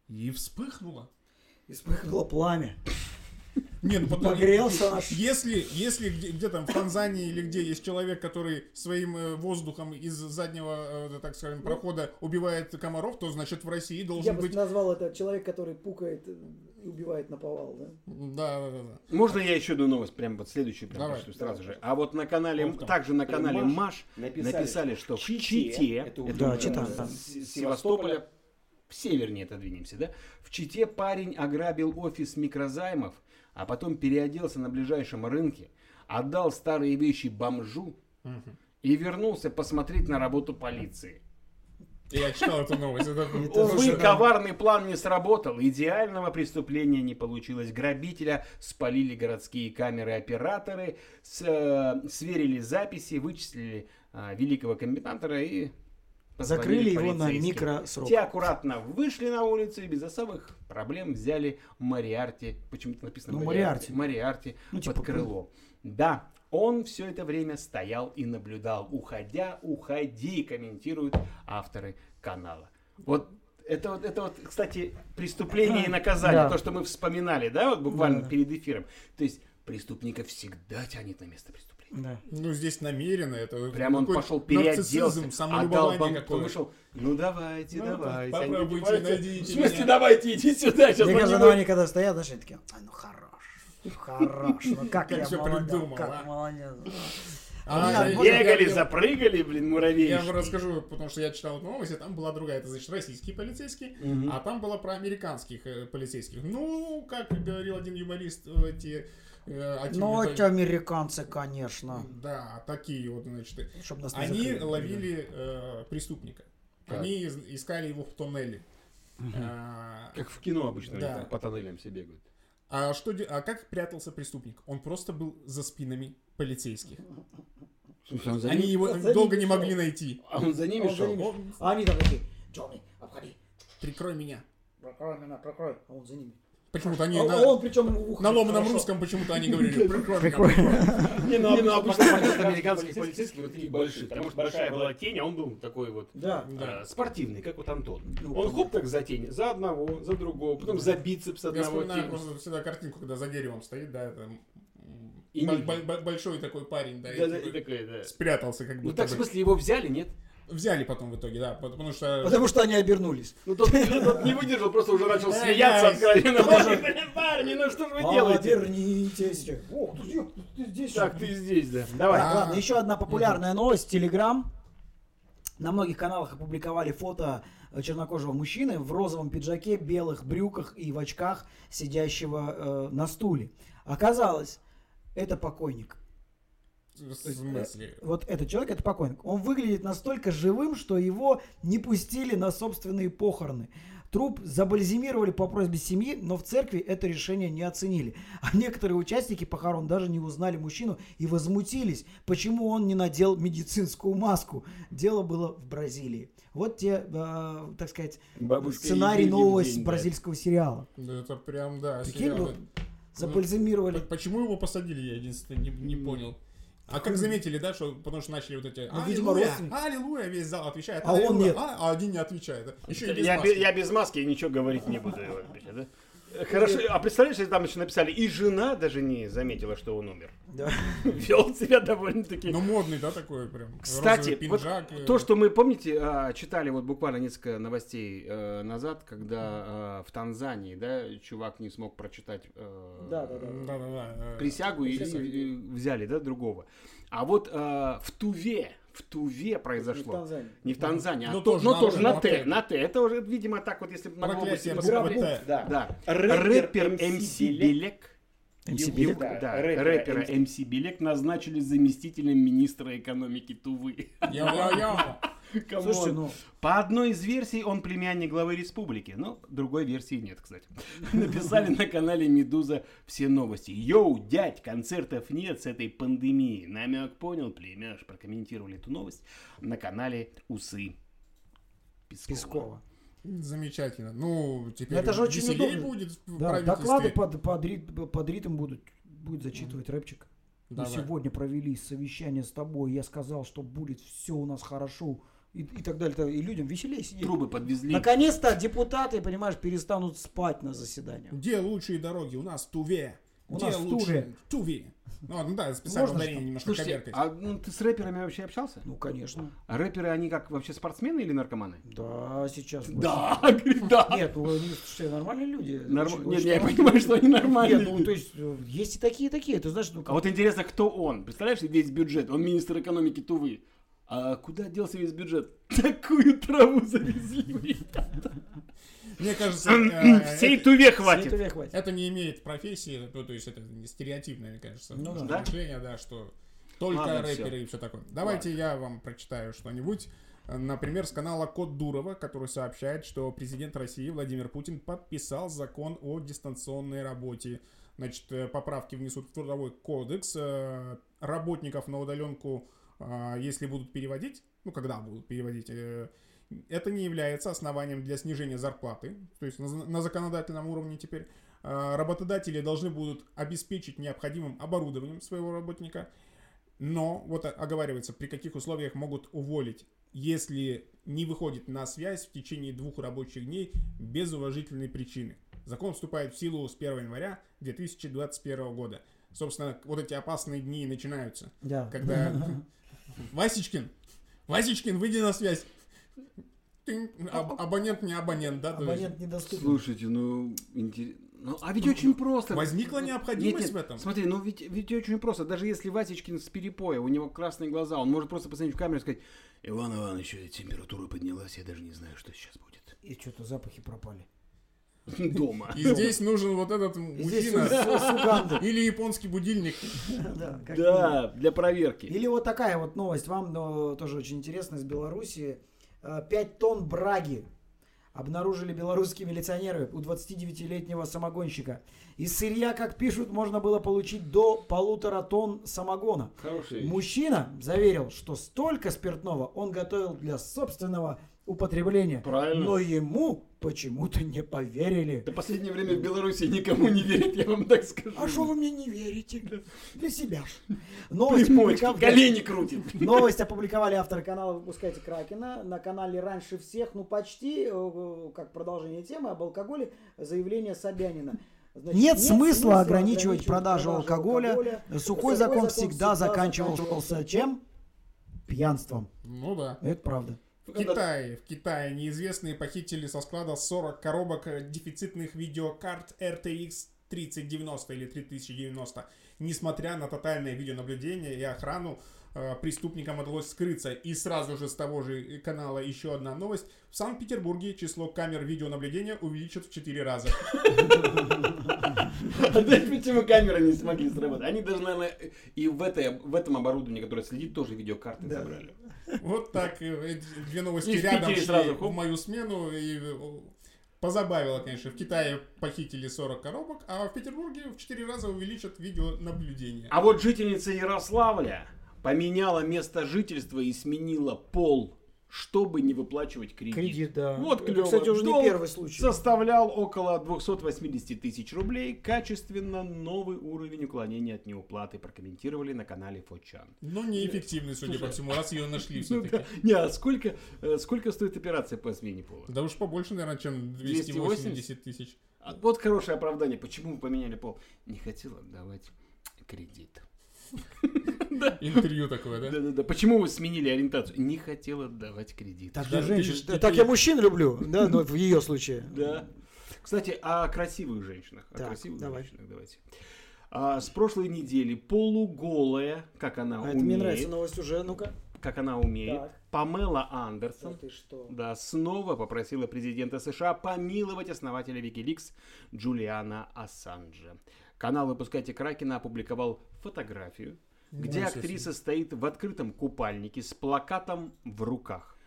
И вспыхнуло. И вспыхнуло пламя. Не, ну потом- Погрелся наш- Если, если где, где там в Танзании или где есть человек, который своим э, воздухом из заднего, э, так скажем, прохода убивает комаров, то значит в России Я должен бы быть. назвал это человек, который пукает э, и убивает на повал, да? Да, да, да, да. Можно я еще одну новость, прям вот следующую прям Давай, прочту сразу же. А вот на канале, Вот также на канале Маш Маш написали, написали, что в Чите, Чите, это Да, Чита, Севастополя, севернее отодвинемся, да? В Чите парень ограбил офис микрозаймов, а потом переоделся на ближайшем рынке, отдал старые вещи бомжу и вернулся посмотреть на работу полиции. Я читал эту новость. это- Увы, коварный план не сработал. Идеального преступления не получилось. Грабителя спалили городские камеры-операторы, э, сверили записи, вычислили э, великого комбинатора и Закрыли его на микросрок. Те аккуратно вышли на улицу и без особых проблем взяли Мариарти. Почему-то написано Ну, Мариарти. Мариарти. Ну, под типа, крыло. Да, он все это время стоял и наблюдал. Уходя, уходи, комментируют авторы канала. Вот это вот, это вот, кстати, преступление и наказание, Да. то, что мы вспоминали, да, вот буквально Да. перед эфиром. То есть преступника всегда тянет на место преступления. Да. Ну, здесь намеренно, это Прямо он пошел переоделся, отдал какое. вышел. Ну давайте, Ну, давайте. попробуйте, найдите В смысле, меня. давайте, иди сюда, сейчас Мне кажется, ну, они когда стоят, знаешь, они такие, «Ай, ну хорош, хорош, ну как, Как я молодец, придумал, как а?» молодец. А, я- вот я- Бегали, я- запрыгали, блин, Я муравейщики. вам расскажу, потому что я читал эту новость, и там была другая, это значит российские полицейские, Мгм. а там была про американских э, полицейских. Ну, как говорил один юморист, э, эти... э, один Ну, это- эти американцы, конечно, Да, такие вот, значит, чтобы нас они закрыли. ловили э, преступника. Так. Они искали его в тоннеле. А, Как в кино обычно, Да. там по тоннелям все бегают. А, что, а как прятался преступник? Он просто был за спинами полицейских. Слушай, он за Они ним- его он за долго не шел. могли найти. А он за ними Он за шел? ними Он- А они там такие, Джонни, обходи, Прикрой меня. прокрой меня, прокрой, а он за ними. Почему-то они А на, он причем ухо на ломаном хорошо. русском почему-то они говорили. Прикрой. Не, ну, ну, обычно обычно американских американских полицейских вот такие большие, потому что большая была тень, а он был такой вот э, спортивный, как вот Антон. Ну, Он хоп так за тень, за одного, за другого, потом за бицепс Я одного вспоминаю тень. просто всегда картинку, когда за деревом стоит, да, это И большой такой парень, да, и Да, типа и такой, да. спрятался как Ну будто так, в бы. смысле, его взяли, нет? Взяли потом в итоге, да, потому что... Потому что они обернулись. Ну тот, тот не выдержал, просто уже начал смеяться откровенно. Парни, ну что же вы делаете? Вернитесь. О, ты, здесь. Так, ты здесь, да. Давай. А. Ладно, еще одна популярная новость. Телеграм. На многих каналах опубликовали фото чернокожего мужчины в розовом пиджаке, белых брюках и в очках, сидящего э, на стуле. Оказалось, это покойник. В смысле? Вот этот человек, это покойник. Он выглядит настолько живым, что его не пустили на собственные похороны. Труп забальзамировали по просьбе семьи, но в церкви это решение не оценили. А некоторые участники похорон даже не узнали мужчину и возмутились, почему он не надел медицинскую маску. Дело было в Бразилии. Вот те, э, так сказать, Бабушка сценарий нового день, да. бразильского сериала. Да Это прям, да, Прикинь, сериал. забальзамировали. П- Почему его посадили, я единственное не, не понял. А как заметили, да, что потому что начали вот эти Ну, видимо, «Аллилуйя, родственники. Аллилуйя, весь зал отвечает, А он нет. А, а один не отвечает. Еще и без Я, маски. бе- я без маски ничего говорить не буду. да? Хорошо, а представляешь, если там еще написали, и жена даже не заметила, что он умер. Да. Вел себя довольно-таки. Ну, модный, да, такой прям. Кстати, вот пиджак, э, то, что мы, помните, а, читали вот буквально несколько новостей э, назад, когда а, в Танзании, да, чувак не смог прочитать э, Да, да, присягу и, Присягу. и- и взяли, да, другого. А вот э, в Туве, в Туве Не в произошло. Танзании. Не в Танзании, а Ну, то- тоже но на- тоже на Т, на Т. Это уже, видимо, так вот, если на Проклятие глобусе буквы посмотреть. Т. Да. Да. Рэпер МС Билек. Ю- Билек? Да, Да, рэпера рэпера МС Билек назначили заместителем министра экономики Тувы. Яу-яу-яу. Come on. Слушайте, ну, По одной из версий он племянник главы республики, но другой версии нет, кстати. Написали на канале Медуза все новости. Йоу, дядь, концертов нет с этой пандемией. Намек понял, племяш. Прокомментировали эту новость на канале Усы Пескова. Пескова. Замечательно. Ну, теперь Это же очень удобно. будет Да, доклады под, под, рит- под ритм будут, будет зачитывать рэпчик. Мы Давай. сегодня провели совещание с тобой, я сказал, что будет все у нас хорошо. И, и так далее. И людям веселее сидеть. Трубы подвезли. Наконец-то депутаты, понимаешь, перестанут спать на заседаниях. Где лучшие дороги? У нас в Туве. У Где нас в лучшие? Туве. Ну, ну да, специально Можно ударение что? немножко Слушайте, коверкать. а ну, ты с рэперами вообще общался? Ну, конечно. А рэперы, они как, вообще спортсмены или наркоманы? Да, сейчас. Да, говорит, да. Нет, ну они все нормальные люди. Норм- Очень- Нет, очень я понимаю, что они нормальные Нет, ну то есть э, есть и такие, и такие. Ты знаешь, ну А вот интересно, кто он? Представляешь, весь бюджет, он министр экономики Тувы. А куда делся весь бюджет? Такую траву завезли. Мне кажется, э, Всей Туве хватит. Это не имеет профессии, ну, то есть это не стереотипное, мне кажется, Ну да. мышление, да, что только рэперы и все такое. Давайте я вам прочитаю что-нибудь. Например, с канала Код Дурова, который сообщает, что президент России Владимир Путин подписал закон о дистанционной работе. Значит, э, поправки внесут в трудовой кодекс. э, Работников на удаленку, если будут переводить, ну, когда будут переводить, э, это не является основанием для снижения зарплаты. То есть на, законодательном уровне теперь э, работодатели должны будут обеспечить необходимым оборудованием своего работника. Но вот оговаривается, при каких условиях могут уволить, если не выходит на связь в течение двух рабочих дней без уважительной причины. Закон вступает в силу с 1 января 2021 года. собственно, вот эти опасные дни начинаются. Да. Когда Васечкин, Васечкин, выйди на связь. Тынь. Аб- абонент не абонент, да? Абонент недоступен. Слушайте, ну, интер- ну, а ведь очень просто. Возникла Нет, необходимость нет, в этом. Смотри, ну ведь, ведь очень просто. Даже если Васечкин с перепоя, у него красные глаза, он может просто посмотреть в камеру и сказать, Иван Иванович, температура поднялась, я даже не знаю, что сейчас будет. И что-то запахи пропали. Дома. И здесь нужен вот этот мужчина или японский будильник. Да, для проверки. Или вот такая вот новость, вам тоже очень интересно, из Беларуси. 5 тонн браги обнаружили белорусские милиционеры у 29-летнего самогонщика. Из сырья, как пишут, можно было получить до полутора тонн самогона. Хороший. Мужчина заверил, что столько спиртного он готовил для собственного употребления. Правильно. Но ему почему-то не поверили. Да последнее время в Беларуси никому не верит, я вам так скажу. А что вы мне не верите? Для себя ж. Новость опубликовали- колени крутит. Новость опубликовали авторы канала «Выпускайте Кракена» на канале раньше всех, ну почти, э, как продолжение темы об алкоголе, заявление Собянина. Значит, Нет смысла ограничивать продажу алкоголя. Сухой закон всегда заканчивался чем? Пьянством. Ну да. Это правда. В Китае, в Китае неизвестные похитили со склада 40 коробок э, дефицитных видеокарт RTX 3090 или 3090. Несмотря на тотальное видеонаблюдение и охрану, э, преступникам удалось скрыться. И сразу же с того же канала еще одна новость. В Санкт-Петербурге число камер видеонаблюдения увеличат в 4 раза. А знаешь, почему камеры не смогли сработать? Они даже, наверное, и в, этой, в этом оборудовании, которое следит, тоже видеокарты забрали. Вот так э, две новости И рядом шли сразу, в мою смену. И э, позабавило, конечно. В Китае похитили 40 коробок, а в Петербурге в 4 раза увеличат видеонаблюдение. А вот жительница Ярославля поменяла место жительства и сменила пол, чтобы не выплачивать кредит. Кредит, да. Вот Это, клево. кстати, уже не Долг первый случай. Составлял около 280 тысяч рублей. Качественно новый уровень уклонения от неуплаты прокомментировали на канале Фочан. Но неэффективный, судя по всему, раз ее нашли Ну все-таки. да. Не, а сколько, э, сколько стоит операция по смене пола? Да уж побольше, наверное, чем 280 тысяч. А Вот хорошее оправдание. Почему вы поменяли пол? Не хотел отдавать кредит. Интервью такое, да? Да-да-да. Почему вы сменили ориентацию? Не хотел отдавать кредит. Так я женщин. так я мужчин люблю, да, ну, в ее случае. Да. Кстати, о красивых женщинах. О красивых женщинах давайте. А, с прошлой недели полуголая, как она А умеет, это мне нравится новость уже, ну-ка. как она умеет, Так. Памела Андерсон, Да ты что? да, снова попросила президента США помиловать основателя Wikileaks Джулиана Ассанджа. Канал «Выпускайте Кракена» опубликовал фотографию, где актриса стоит в открытом купальнике с плакатом в руках.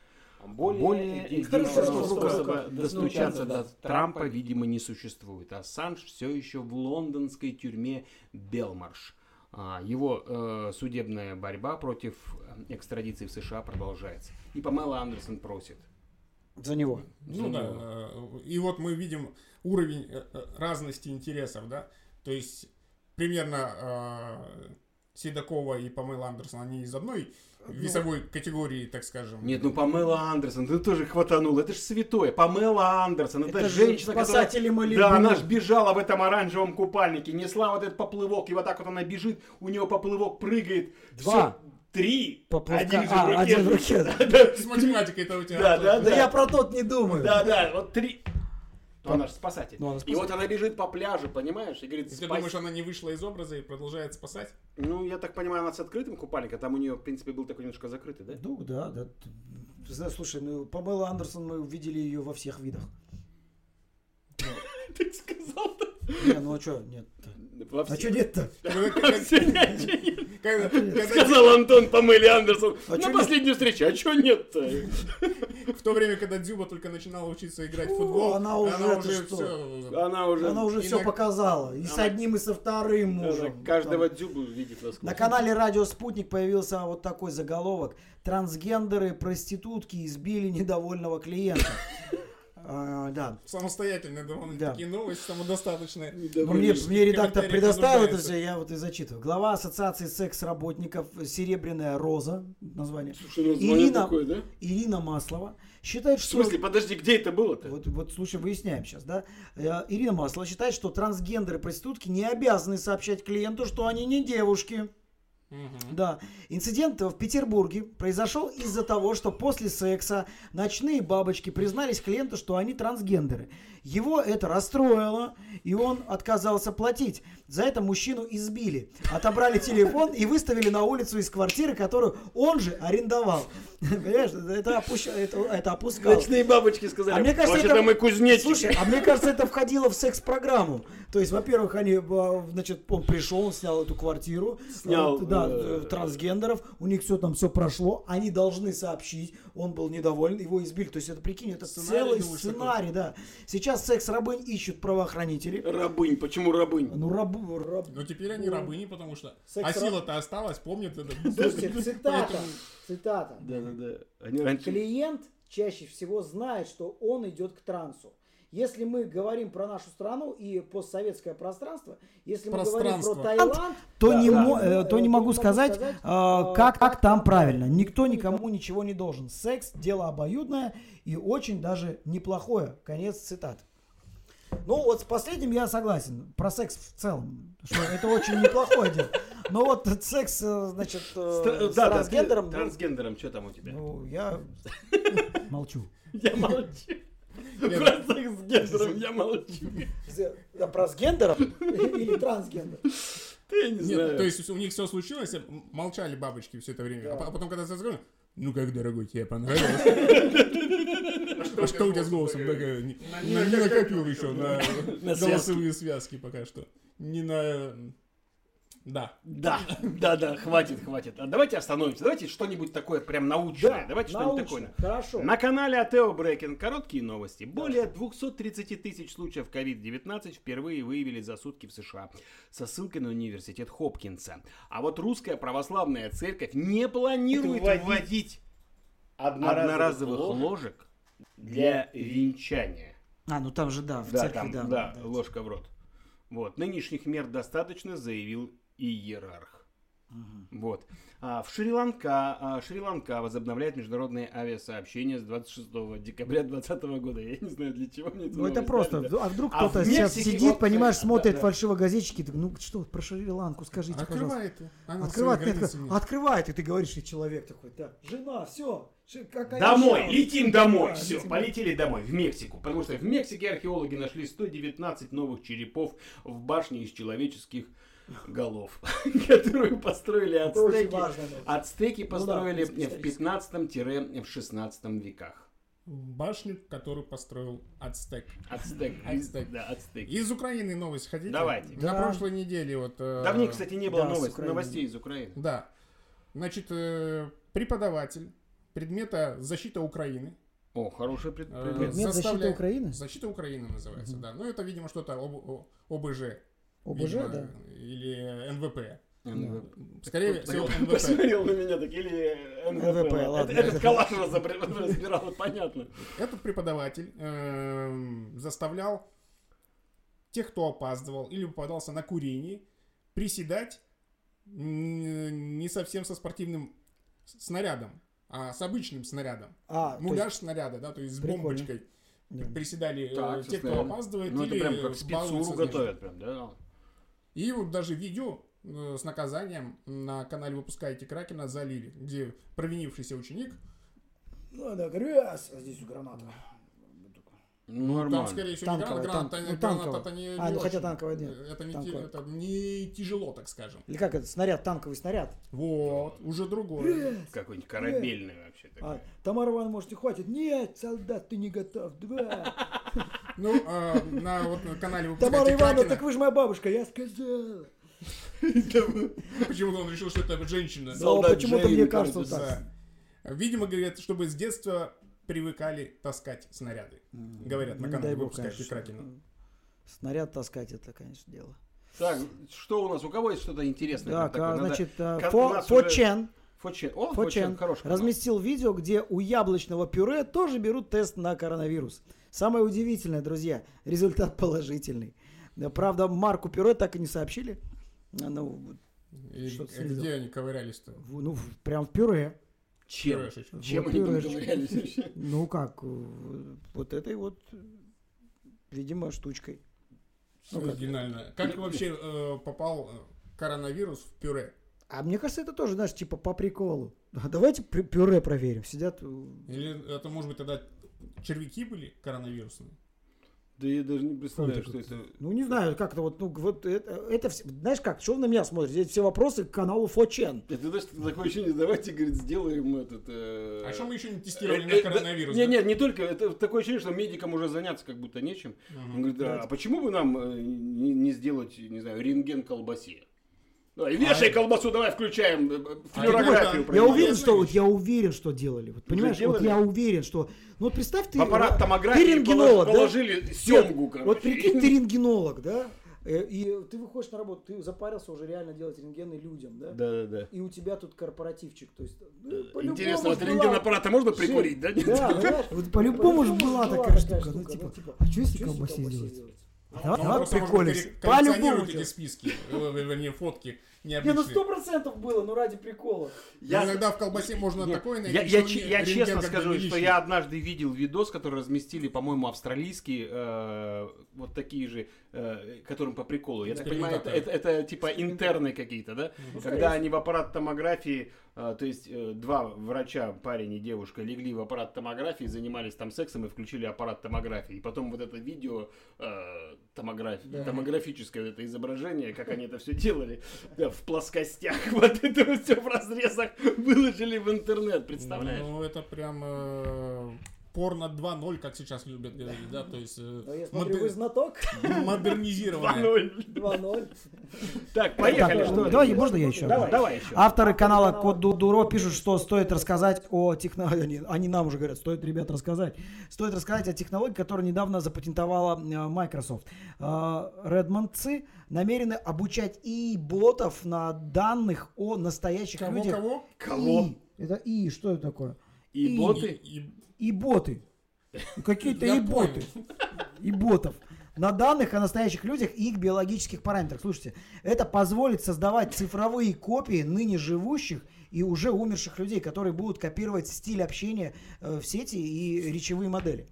Более Более единственного способа достучаться до Трампа, видимо, не существует. Ассанж все еще в лондонской тюрьме Белмарш. А, Его э, судебная борьба против э, экстрадиции в США продолжается. И Памела Андерсон просит. За него. Ну да. э, И вот мы видим уровень э, разности интересов, да. То есть примерно э, Седокова и Памела Андерсон, они из одной весовой категории, так скажем. Нет, ну Памела Андерсон, ты тоже хватанул. Это же святое. Памела Андерсон, это, Это же женщина, которая... спасатели Малибу. Да, она ж бежала в этом оранжевом купальнике, несла вот этот поплывок, и вот так вот она бежит, у нее поплывок прыгает. Два. Всё, три. Поплавка. Один же А, в руке. один в руке, да. Да, С математикой это у тебя. Да, да, Да я про тот не думаю. Да, да, вот три. Ну, она же спасатель. Ну, она И спасатель. вот она бежит по пляжу, понимаешь, и говорит, Ты спас- думаешь, она не вышла из образа и продолжает спасать? Ну, я так понимаю, она с открытым купальником, там у нее, в принципе, был такой немножко закрытый, да? Ну да, да. Ты знаешь, слушай, ну Памела Андерсон, мы видели ее во всех видах. Ты сказал-то. Не, ну а что, нет А что нет-то? А Сказал Антон Памеле Андерсон А на последнюю встречу. А что нет-то? В то время, когда Дзюба только начинала учиться играть в футбол, она уже, ты что? всё- Она уже, Она уже все показала. И с Она- одним, и со вторым она мужем. каждого дзюбу видит насквозь. На канале Радио Спутник появился вот такой заголовок. Трансгендеры, проститутки избили недовольного клиента. А, да. Самостоятельные довольно Да. такие новости, самодостаточные. Ну, мне, мне редактор предоставил это все, я вот и зачитываю. Глава Ассоциации секс-работников «Серебряная роза», название, Слушай, название Ирина, такое, да? Ирина Маслова, считает, В что... смысле, подожди, где это было-то? Вот, вот, слушай, выясняем сейчас, да? Э, Ирина Маслова считает, что трансгендеры проститутки не обязаны сообщать клиенту, что они не девушки. Мгм. Да. Инцидент в Петербурге произошел из-за того, что после секса ночные бабочки признались клиенту, что они трансгендеры. Его это расстроило, и он отказался платить. За это мужчину избили, отобрали телефон и выставили на улицу из квартиры, которую он же арендовал. Понимаешь, это, опущ- это, это опускал. Ночные бабочки сказали, А мне кажется, это- мы кузнечики. Слушай, а мне кажется, это входило в секс-программу. То есть, во-первых, они, а, значит, он пришел, он снял эту квартиру, Снял, э, да, э, трансгендеров, у них все там все прошло, они должны сообщить, он был недоволен, его избили. То есть, это прикинь, это Сценарий, целый думаешь, сценарий, да. Сейчас секс-рабынь ищут правоохранители. Рабынь, почему рабынь? Ну, рабу, раб- Но теперь они рабыни, потому что... Секс- А сила-то осталась, помнят это. Слушайте, цитата. Цитата. Да-да-да. Клиент чаще всего знает, что он идет к трансу. Если мы говорим про нашу страну и постсоветское пространство, если мы говорим про Пространство. Таиланд, то, Да, не, да. мо- э, то не могу сказать, а, э, как, как там правильно. Никто никому ничего не должен. Секс – дело обоюдное и очень даже неплохое. Конец цитаты. Ну вот с последним я согласен. Про секс в целом. Что это очень неплохое дело. Но вот секс, э, значит, э, с да, да, трансгендером, ты- ну, Трансгендером, что там у тебя? ну, я молчу. Я молчу. Про секс с гендером я молчу. э, про с гендером или трансгендер. Да я не Нет, знаю. то есть у них все случилось, м- молчали бабочки все это время. А по- потом, когда заговорили, ну как, дорогой, тебе понравилось? А что у тебя с голосом? Э, Не накопил еще На голосовые связки пока что. Не на... Да. Да, да, да, хватит, хватит. А давайте остановимся. Давайте что-нибудь такое прям научное. Да, давайте что-нибудь такое. Хорошо. На канале Атео Брекин короткие новости. Более 230 тысяч случаев COVID-19 впервые выявили за сутки в США. Со ссылкой на университет Хопкинса. А вот русская православная церковь не планирует Вводить вводить Одноразовых одноразовых ложек ложек для венчания. А, ну там же, да, в Да, церкви, там, да. да, да. ложка в рот. Вот, нынешних мер достаточно, заявил иерарх. Вот. А, в Шри-Ланка, а, Шри-Ланка возобновляет международные авиасообщения с 26 декабря 2020 года. Я не знаю, для чего мне это Ну это просто, да. а вдруг А кто-то сейчас сидит, вот, понимаешь, да, смотрит да. фальшивогазетчики, так, ну что, про Шри-Ланку скажите, пожалуйста. Ты. Она Открывает, нет, открывает, и ты говоришь, и человек такой, да, жена, все, Домой, летим домой, Да, все, летим. полетели домой, в Мексику. Потому что в Мексике археологи нашли 119 новых черепов в башне из человеческих голов, которую построили ацтеки. Ацтеки построили исторически. в 15-16 веках. Башню, которую построил Ацтек. Ацтек. Ацтек. Да, ацтеки. Из Украины новость хотите? Давайте. На Да. прошлой неделе вот... э, Давненько, кстати, не было новостей из Украины. Да. Значит, э, преподаватель предмета «Защита Украины». О, хороший пред- э, предмет. Предмет защиты заставляет- Украины? «Защита Украины» называется, да. Ну, это, видимо, что-то об- ОБЖ. ОБЖ, видимо, да. Или НВП. НВ. Скорее всего, НВП. Посмотрел на меня так, или НВП. НВП, ладно. Это- Этот калаш разбирал, понятно. Этот преподаватель эм, заставлял тех, кто опаздывал или попадался на курении, приседать не совсем со спортивным снарядом, а с обычным снарядом. А, Муляж снаряда, да, то есть с Прикольно. бомбочкой. Да. Приседали э, Так, те, кто опаздывает, Ну, это или прям как спецуру готовят, прям, да? И вот даже видео э, с наказанием на канале «Выпускаете Кракена» залили, где провинившийся ученик, Ну, да, грязь. А здесь граната. Ну, там, нормально. скорее всего, Танковая, не граната, танк- граната, ну, танковая. это не, А, не ну, хотя танковая нет. Это не, те- Танковая. это не тяжело, так скажем. Или как это, снаряд, танковый снаряд. Вот, уже другое. Какой-нибудь корабельный вообще. такой. А, Тамара Ивановна, может, не хватит? Нет, солдат, ты не готов. Два. Ну, а, на вот на канале Тамара «Выпускайте Ивановна, Кракена» так вы же моя бабушка, я сказал. почему-то он решил, что это женщина. Почему-то мне кажется так. Да. Видимо, говорят, чтобы с детства привыкали таскать снаряды. Говорят, на Ну, канале дай бог, «Выпускайте конечно. Кракена». Снаряд таскать, это, конечно, дело. Так, что у нас? У кого есть что-то интересное? Так, такое? а, Надо- значит, Кон- Фо Фо уже- Чен, Фочен. О, Фочен Фочен, хороший канал. разместил видео, где у яблочного пюре тоже берут тест на коронавирус. Самое удивительное, друзья, результат положительный. Да, Правда, марку пюре так и не сообщили. Ну, И где они ковырялись-то? в- ну, прям в пюре. Чем? Чем они ковырялись вообще? Ну как, э, вот этой вот, видимо, штучкой. Ну, как? Оригинально. Как вообще э, попал э, коронавирус в пюре? А мне кажется, это тоже, знаешь, типа по приколу. А Давайте пю- пюре проверим. Сидят. Или это, может быть, тогда червяки были коронавирусные? Да я даже не представляю, Как что это? это... Ну, не знаю, как-то вот, ну, вот это, это знаешь как, что вы на меня смотрите? Здесь все вопросы к каналу Фочен. Это знаешь, такое ощущение, давайте, говорит, сделаем этот... э, А что мы еще не тестировали э, на э, да- коронавирус? Не, да? не, не только. Это такое ощущение, что медикам уже заняться как будто нечем. Он говорит, а, а почему бы нам э, не, не сделать, не знаю, рентген колбасе? Давай, вешай А- колбасу, давай включаем э, э, А флюорографию. Я уверен, что вот я уверен, что делали. Вот, понимаешь, вот делали? я уверен, что. Ну вот представь, ты. В аппарат да, томографии ты рентгенолог, полож- да? положили семгу, Нет, короче. Вот прикинь, ты рентгенолог, да? Э, И ты выходишь на работу, ты запарился уже реально делать рентгены людям, да? Да, да, да. И у тебя тут корпоративчик, то есть. ну, Интересно, вот была- рентген-аппарата можно прикурить, да? Да, понимаешь? Вот по-любому же была такая штука. Ну, ну, типа, типа, а что если колбасе сделать? Ну, Давай, он давай приколись. По-любому эти списки, вернее, фотки Не, ну необычные. сто процентов было, ну ради прикола. Но Я- иногда в колбасе можно Нет, такое найти, я, я, не- я честно скажу, не что я однажды видел видос, который разместили, по-моему, австралийские, э, вот такие же, э, которым по приколу. Я так понимаю, это, это, это типа интерны какие-то, да? Ну, Когда они в аппарат томографии, э, то есть э, два врача, парень и девушка, легли в аппарат томографии, занимались там сексом и включили аппарат томографии. И потом вот это видео э, томографии, Да. томографическое вот это изображение, как они это все делали да, в плоскостях, вот это все в разрезах выложили в интернет, представляешь? Ну, это прям порно 2.0, как сейчас любят говорить, да, то есть э, Ну, я смотрю, модер- вы знаток. модернизированное. 2-0. 2-0. Так, поехали. Так, что ли? давай, можно я еще? Давай, давай еще. Авторы канала Код Дудуро пишут, что стоит рассказать о технологии. Они, они нам уже говорят, стоит, ребят, рассказать. Стоит рассказать о технологии, которую недавно запатентовала э, Microsoft. Э, Редмондцы намерены обучать и ботов на данных о настоящих Кого, людях. кого? Кого? И. Это и, что это такое? И И- боты? И- и- И боты. Какие-то Я и боты. и ботов на данных о настоящих людях и их биологических параметрах. Слушайте, это позволит создавать цифровые копии ныне живущих и уже умерших людей, которые будут копировать стиль общения э, в сети и речевые модели.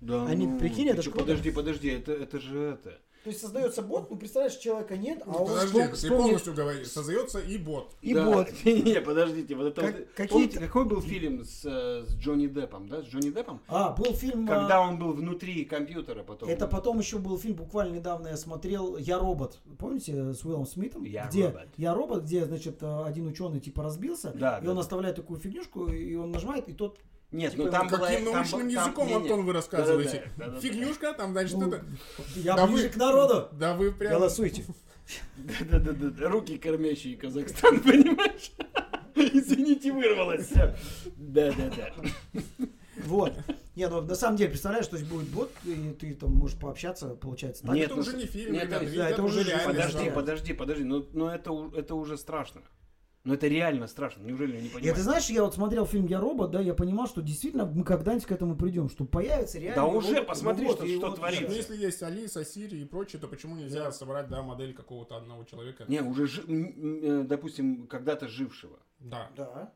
Да, Они, ну, прикинь, это ж чё, круто. Подожди, подожди, это, это же это. То есть создается бот, ну представляешь, человека нет, а он Подожди, ты полностью говоришь. Создается и бот. И Да. бот. Не, подождите, вот это Как- вот- помните, какой был фильм с, э, с Джонни Деппом, да, с Джонни Деппом? А, был фильм... Когда а, он был внутри компьютера потом. Это потом еще был фильм, буквально недавно я смотрел «Я робот». Помните, с Уиллом Смитом? «Я где, робот». «Я робот», где, значит, э, один ученый типа разбился, Да, и да, он да. оставляет такую фигнюшку, и он нажимает, и тот Нет, типа, ну там. Каким там научным там- языком, не. Антон, вы рассказываете? Фигнюшка, там, значит, Ну, это... Я Да ближе вы- к народу. Да вы прям... Голосуйте. Да-да-да, руки кормящие Казахстан, понимаешь? Извините, вырвалось все. Да-да-да. Вот. Не, ну на самом деле, представляешь, то есть будет бот, и ты там можешь пообщаться, получается. Так? Нет, это ну, уже не фильм, нет, ребята, это- видите, это это уже реальность. Подожди, да. подожди, подожди, но, но это, это уже страшно. Но это реально страшно, неужели вы не понимаете? ты знаешь, я вот смотрел фильм «Я робот», да, я понимал, что действительно мы когда-нибудь к этому придем, что появится реально... Да уже, робот, посмотри, робот, что- и что вот творится. Ну, если есть Алиса, Сири и прочее, то почему нельзя собрать, да, модель какого-то одного человека? Не, уже, жи- э, допустим, когда-то жившего. Да. Да.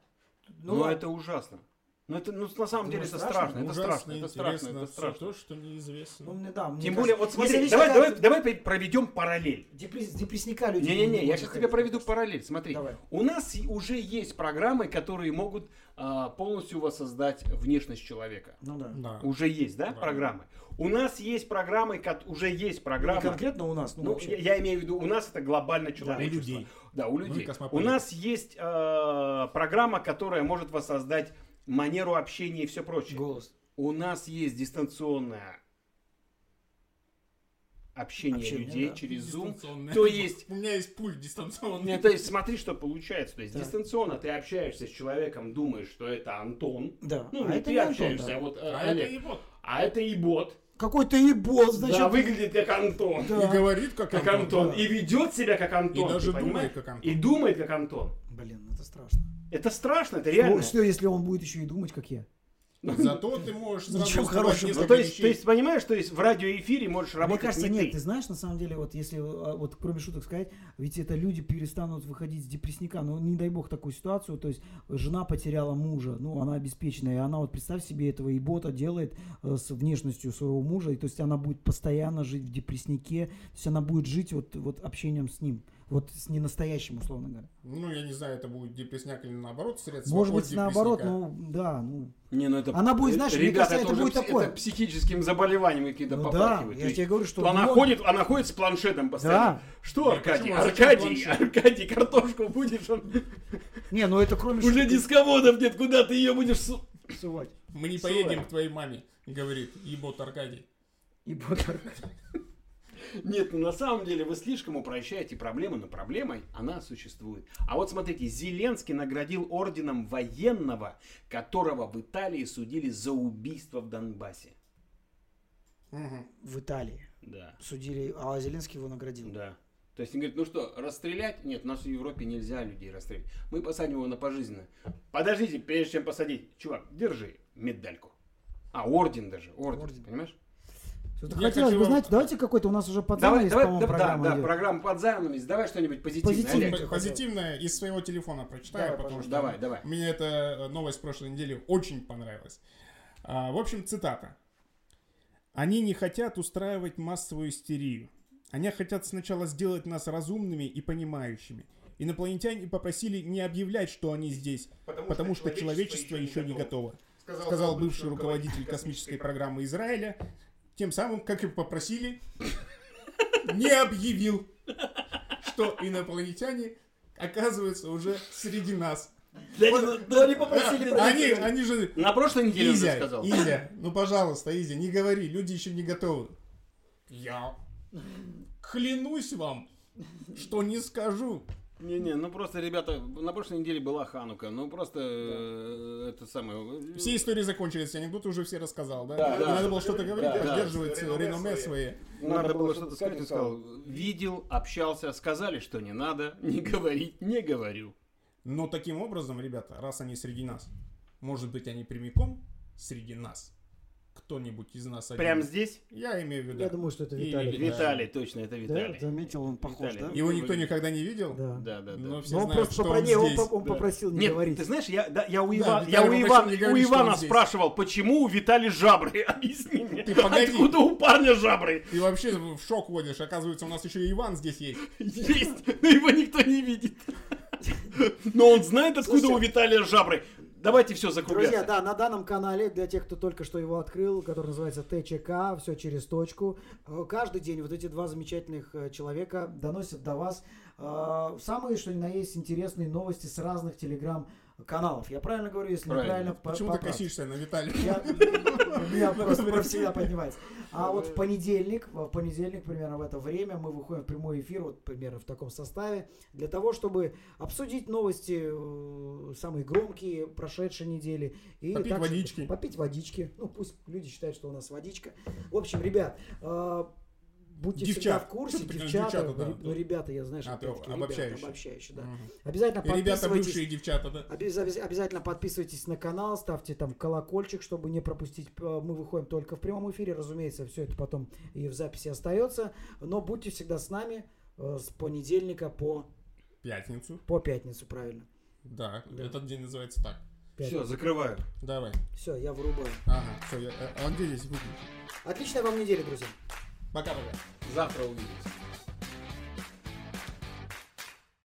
Ну, ладно. это ужасно. Ну, это, ну, на самом Ну, деле, это страшно, это страшно, это страшно, это страшно. то, что неизвестно. Ну, мне, да, мне Тем кажется, более, вот смотри, видишь, давай, какая- давай, давай проведем параллель. Депресс- депрессника люди. Не-не-не, не я сейчас тебе проведу параллель. Смотри, Давай. у нас уже есть программы, которые могут а, полностью воссоздать внешность человека. Ну да. Да. Уже есть, да, Да. программы? У нас есть программы, кот- уже есть Не программы. конкретно у нас, ну, Ну, вообще. я, я имею в виду, у нас это глобально человечество. людей. Да, у людей. У космополиты. нас есть э, программа, которая может воссоздать манеру общения и все прочее. Голос. У нас есть дистанционное общение, Общение, людей да. через Zoom. То есть У меня есть пульт дистанционный. Нет, то есть смотри, что получается. То есть Так. дистанционно ты общаешься с человеком, думаешь, что это Антон. Да. Ну, а не это ты не Антон, общаешься, да. а вот э, А Олег. это и вот. А это и бот. Какой-то ебот, значит. да, выглядит как Антон. Да. И говорит, как, Как Антон. Антон. да. И ведет себя как Антон. И даже думает, понимаешь? как Антон. И думает как Антон. Блин, это страшно. Это страшно, это реально. что, если он будет еще и думать, как я? Зато ты можешь сразу Ничего хорошего. Ну, то есть, то есть, понимаешь, то есть в радиоэфире можешь Мне работать кажется, не нет, ты. ты знаешь, на самом деле, вот если, а, вот кроме шуток сказать, ведь это люди перестанут выходить с депрессника, ну, не дай бог такую ситуацию, то есть жена потеряла мужа, ну, она обеспеченная, и она вот, представь себе, этого и бота делает э, с внешностью своего мужа, и то есть она будет постоянно жить в депресснике, то есть она будет жить вот, вот общением с ним, вот с ненастоящим, условно говоря. Ну, я не знаю, это будет депресняк или наоборот средство Может быть, наоборот, депрессника. ну, да, ну, Не, ну это, Она будет, знаешь, мне ребята, кажется, это уже будет пси- такое. Это психическим заболеванием какие-то ну да, попахивает. То я есть, тебе говорю, что... то она он- ходит, она ходит с планшетом постоянно. Да. Что, Аркадий? Аркадий? Аркадий, картошку будешь? Он... Не, ну это кроме Уже дисководов нет, куда ты ее будешь су- сувать. Мы не поедем к твоей маме, говорит ебот Аркадий. И бот- Нет, ну на самом деле вы слишком упрощаете проблему, но проблемой она существует. А вот смотрите, Зеленский наградил орденом военного, которого в Италии судили за убийство в Донбассе. В Италии Да, судили, а Зеленский его наградил. да. То есть он говорит, ну что, расстрелять? Нет, у нас в Европе нельзя людей расстрелять. Мы посадим его на пожизненно. Подождите, прежде чем посадить, чувак, держи медальку. А, орден даже, орден, Орден. понимаешь? Что-то Я хотелось хочу бы, знаете, давайте какой-то у нас уже под Давай, занавес, давай, по-моему, да, да, программа да, идет. программа под занавес. Давай что-нибудь позитивное. Позитивное. Олег. Позитивное из своего телефона прочитаю, Давай, потому что Давай, давай. мне эта новость прошлой недели очень понравилась. А, в общем, цитата. Они не хотят устраивать массовую истерию. Они хотят сначала сделать нас разумными и понимающими. Инопланетяне попросили не объявлять, что они здесь, потому, что, человечество еще не готово, сказал бывший руководитель космической программы Израиля, тем самым, как и попросили, не объявил, что инопланетяне оказываются уже среди нас. Но они попросили Они, они же... На прошлой неделе Изя, это сказал. Изя, ну пожалуйста, Изя, не говори, люди еще не готовы. Я клянусь вам, что не скажу. Не-не, ну просто, ребята, на прошлой неделе была Ханука, ну просто э, это самое... Все истории закончились, анекдоты уже все рассказал, да? Да, да. Надо было что-то говорить, Да, да. поддерживать реноме свои. Надо было что-то сказать, он сказал, видел, общался, сказали, что не надо, не говорить, не говорю. Но таким образом, ребята, раз они среди нас, может быть, они прямиком среди нас. Кто-нибудь из нас один. Прям здесь? Я имею в виду. Я думаю, что это Или Виталий. Виталий. Виталий, точно, это Да, Виталий. заметил, он похож, Виталий. да? Его никто никогда не видел. Да. Да, да, да. Но все Но он знают, просто что про он него здесь. он, он Да. попросил не Нет, говорить. ты знаешь, я, да, я у, Да, Ива- Виталий я у, Ивана, не у Ивана здесь. спрашивал, почему у Витали жабры? Объясни мне. Ты погоди. Откуда у парня жабры? Ты вообще в шок вводишь. Оказывается, у нас еще и Иван здесь есть. Есть, но его никто не видит. Но он знает, откуда Слушайте, у Виталия жабры. Давайте все закругляться. Друзья, да, на данном канале, для тех, кто только что его открыл, который называется ТЧК, все через точку, э, каждый день вот эти два замечательных э, человека доносят до вас э, самые, что ни на есть, интересные новости с разных телеграм-каналов. Я правильно говорю, если Правильно. неправильно, по- Почему ты поправьте. косишься на Виталия? У меня просто кровь всегда поднимается. А вот в понедельник, в понедельник примерно в это время мы выходим в прямой эфир, вот примерно в таком составе, для того, чтобы обсудить новости э, самые громкие прошедшей недели. И Попить также водички. Попить водички. Ну, пусть люди считают, что у нас водичка. В общем, ребят, будьте всегда Девчат. в курсе, девчата, девчата, да, ну, да. ребята, я знаешь, А, опять-таки, обобщающий. ребята, обобщающий, да. Мгм. Обязательно И ребята подписывайтесь. бывшие девчата, да? Обяз- обяз- Обязательно подписывайтесь на канал, ставьте там колокольчик, чтобы не пропустить. Мы выходим только в прямом эфире, разумеется, все это потом и в записи остается. Но будьте всегда с нами э, с понедельника по, Пятницу. по пятницу, правильно. Да, Да. этот день называется так. Все, закрываю. Давай. Все, я вырубаю. Ага, все, я... а он где здесь выключил? Отличной вам недели, друзья. Пока-пока. Завтра увидимся.